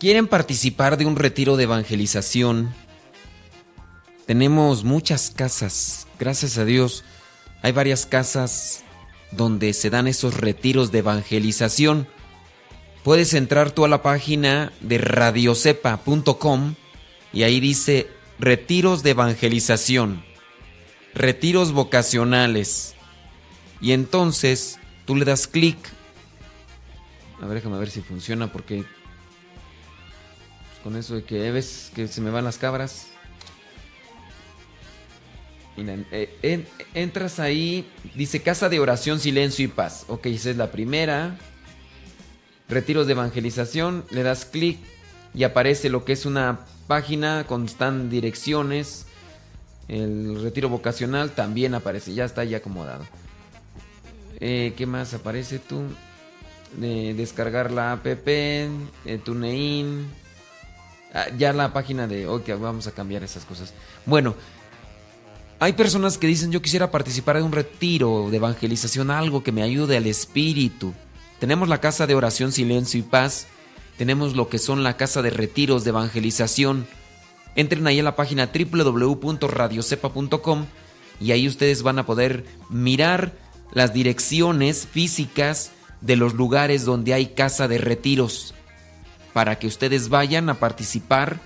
Quieren participar de un retiro de evangelización, tenemos muchas casas, gracias a Dios. Hay varias casas donde se dan esos retiros de evangelización. Puedes entrar tú a la página de radiocepa.com y ahí dice retiros de evangelización, retiros vocacionales. Y entonces tú le das clic. A ver, déjame ver si funciona porque con eso de que ves que se me van las cabras. Eh, en- entras ahí, dice Casa de Oración, Silencio y Paz. Ok, esa es la primera. Retiros de evangelización, le das clic y aparece lo que es una página con están direcciones. El retiro vocacional también aparece, ya está ya acomodado. Eh, ¿Qué más aparece tú? Eh, descargar la app, eh, TuneIn. Ah, ya la página de. Ok, vamos a cambiar esas cosas. Bueno, hay personas que dicen yo quisiera participar de un retiro de evangelización, algo que me ayude al espíritu. Tenemos la casa de oración, silencio y paz. Tenemos lo que son la casa de retiros de evangelización. Entren ahí a la página www.radiocepa.com y ahí ustedes van a poder mirar las direcciones físicas de los lugares donde hay casa de retiros para que ustedes vayan a participar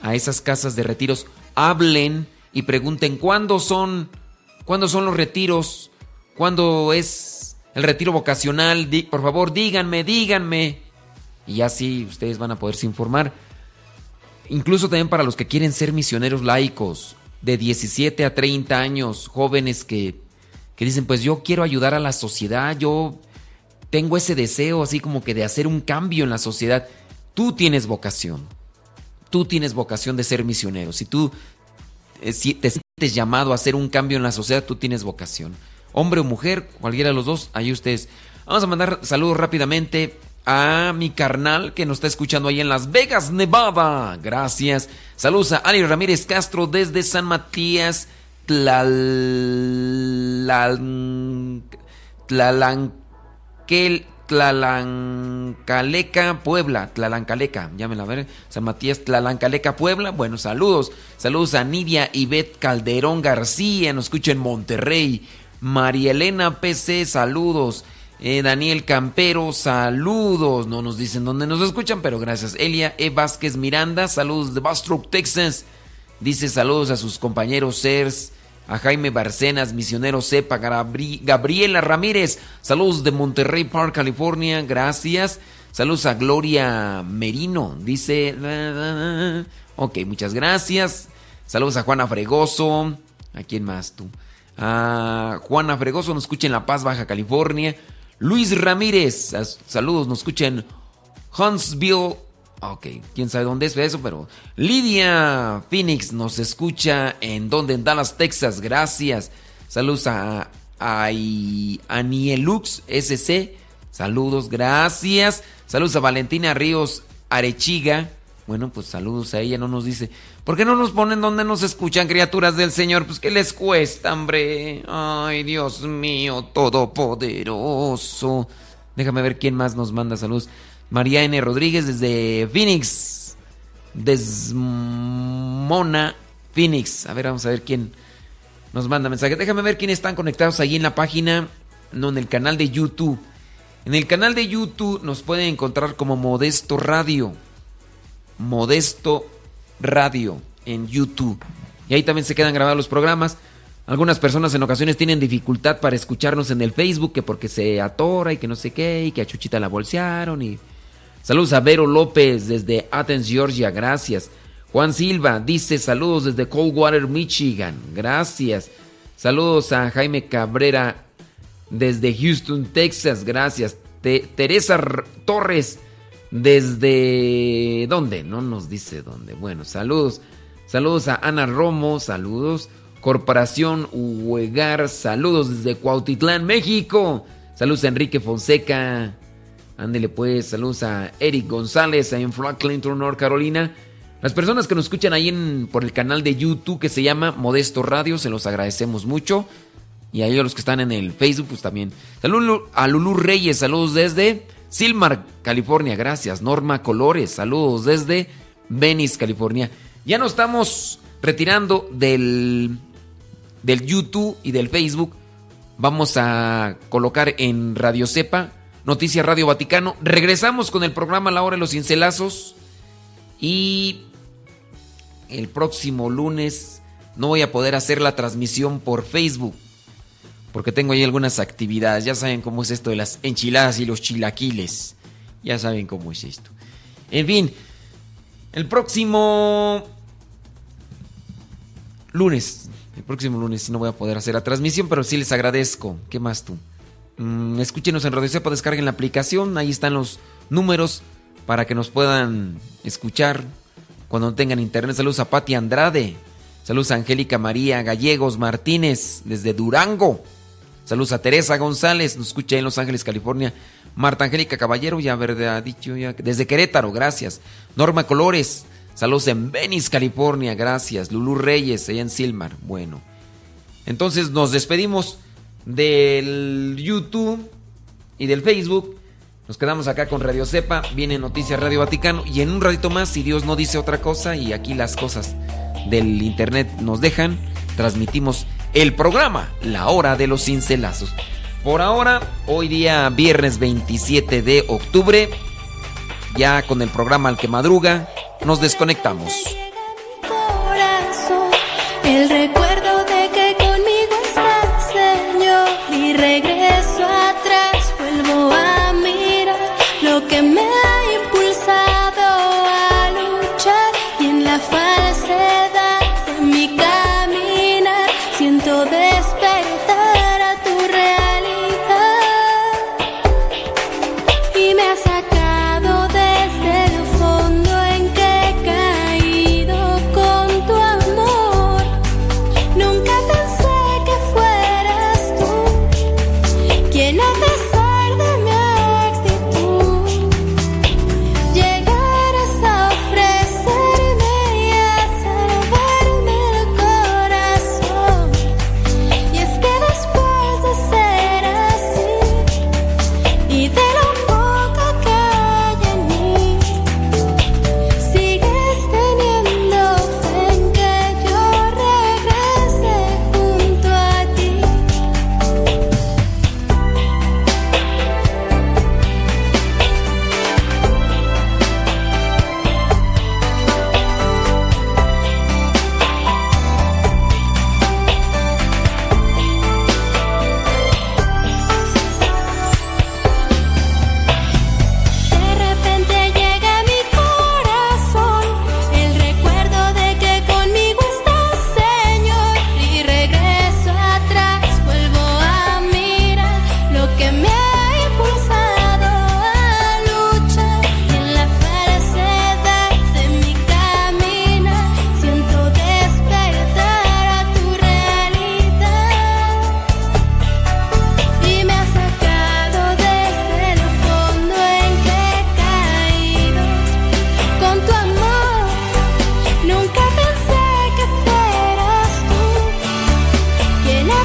a esas casas de retiros, hablen y pregunten cuándo son, cuándo son los retiros, cuándo es el retiro vocacional, por favor díganme, díganme. Y así ustedes van a poderse informar. Incluso también para los que quieren ser misioneros laicos, de 17 a 30 años, jóvenes que, que dicen, pues yo quiero ayudar a la sociedad, yo tengo ese deseo así como que de hacer un cambio en la sociedad. Tú tienes vocación. Tú tienes vocación de ser misionero. Si tú eh, si te sientes llamado a hacer un cambio en la sociedad, tú tienes vocación. Hombre o mujer, cualquiera de los dos, ahí ustedes. Vamos a mandar saludos rápidamente a mi carnal que nos está escuchando ahí en Las Vegas, Nevada. Gracias. Saludos a Ali Ramírez Castro desde San Matías, Tlal... Tlalanquel... Tlalancaleca, Puebla, Tlalancaleca, llámenla a ver, San Matías, Tlalancaleca, Puebla. Bueno, saludos, saludos a Nidia Ivette Calderón García, nos escucha en Monterrey. María Elena PC, saludos. Eh, Daniel Campero, saludos. No nos dicen dónde nos escuchan, pero gracias. Elia E. Vázquez Miranda, saludos de Bastrop, Texas. Dice saludos a sus compañeros CERS, a Jaime Barcenas, misionero Cepa, Gabri- Gabriela Ramírez, saludos de Monterrey Park, California, gracias. Saludos a Gloria Merino, dice... Ok, muchas gracias. Saludos a Juana Fregoso. ¿A quién más tú? A Juana Fregoso, nos escucha en La Paz, Baja California. Luis Ramírez, saludos, nos escucha en Huntsville. Ok, quién sabe dónde es eso, pero. Lidia Phoenix nos escucha en donde, en Dallas, Texas. Gracias. Saludos a, a Anielux SC. Saludos, gracias. Saludos a Valentina Ríos Arechiga. Bueno, pues saludos a ella, no nos dice. ¿Por qué no nos ponen donde nos escuchan, criaturas del Señor? Pues que les cuesta, hombre. Ay, Dios mío, todopoderoso. Déjame ver quién más nos manda saludos. María N. Rodríguez desde Phoenix. Desmona, Phoenix. A ver, vamos a ver quién nos manda mensaje. Déjame ver quiénes están conectados ahí en la página, no, en el canal de YouTube. En el canal de YouTube nos pueden encontrar como Modesto Radio. Modesto Radio en YouTube. Y ahí también se quedan grabados los programas. Algunas personas en ocasiones tienen dificultad para escucharnos en el Facebook, que porque se atora y que no sé qué, y que a Chuchita la bolsearon. Y... Saludos a Vero López desde Athens, Georgia, gracias. Juan Silva dice saludos desde Coldwater, Michigan, gracias. Saludos a Jaime Cabrera desde Houston, Texas, gracias. Teresa Torres desde... ¿Dónde? No nos dice dónde. Bueno, saludos. Saludos a Ana Romo, saludos. Corporación Huegar, saludos desde Cuautitlán, México. Saludos a Enrique Fonseca. Ándele pues, saludos a Eric González en Clinton, North Carolina. Las personas que nos escuchan ahí en, por el canal de YouTube que se llama Modesto Radio, se los agradecemos mucho. Y a ellos los que están en el Facebook, pues también. Saludos a Lulú Reyes, saludos desde Silmar, California, gracias. Norma Colores, saludos desde Venice, California. Ya nos estamos retirando del del YouTube y del Facebook. Vamos a colocar en Radio Cepa, Noticias Radio Vaticano. Regresamos con el programa La Hora de los Cincelazos. Y el próximo lunes no voy a poder hacer la transmisión por Facebook. Porque tengo ahí algunas actividades. Ya saben cómo es esto de las enchiladas y los chilaquiles. Ya saben cómo es esto. En fin, el próximo lunes el próximo lunes no voy a poder hacer la transmisión, pero sí les agradezco. ¿Qué más tú? Mm, escúchenos en Radio Cepa, descarguen la aplicación, ahí están los números para que nos puedan escuchar cuando tengan internet. Saludos a Pati Andrade, saludos a Angélica María Gallegos Martínez desde Durango. Saludos a Teresa González, nos escucha en Los Ángeles, California. Marta Angélica Caballero, ya ha dicho ya, desde Querétaro, gracias. Norma Colores, Saludos en Venice, California. Gracias. Lulu Reyes, allá en Silmar. Bueno. Entonces nos despedimos del YouTube y del Facebook. Nos quedamos acá con Radio Cepa. Viene Noticias Radio Vaticano. Y en un ratito más, si Dios no dice otra cosa y aquí las cosas del internet nos dejan, transmitimos el programa La Hora de los Cincelazos. Por ahora, hoy día viernes 27 de octubre, ya con el programa Al que Madruga, nos desconectamos. El recuerdo regreso atrás,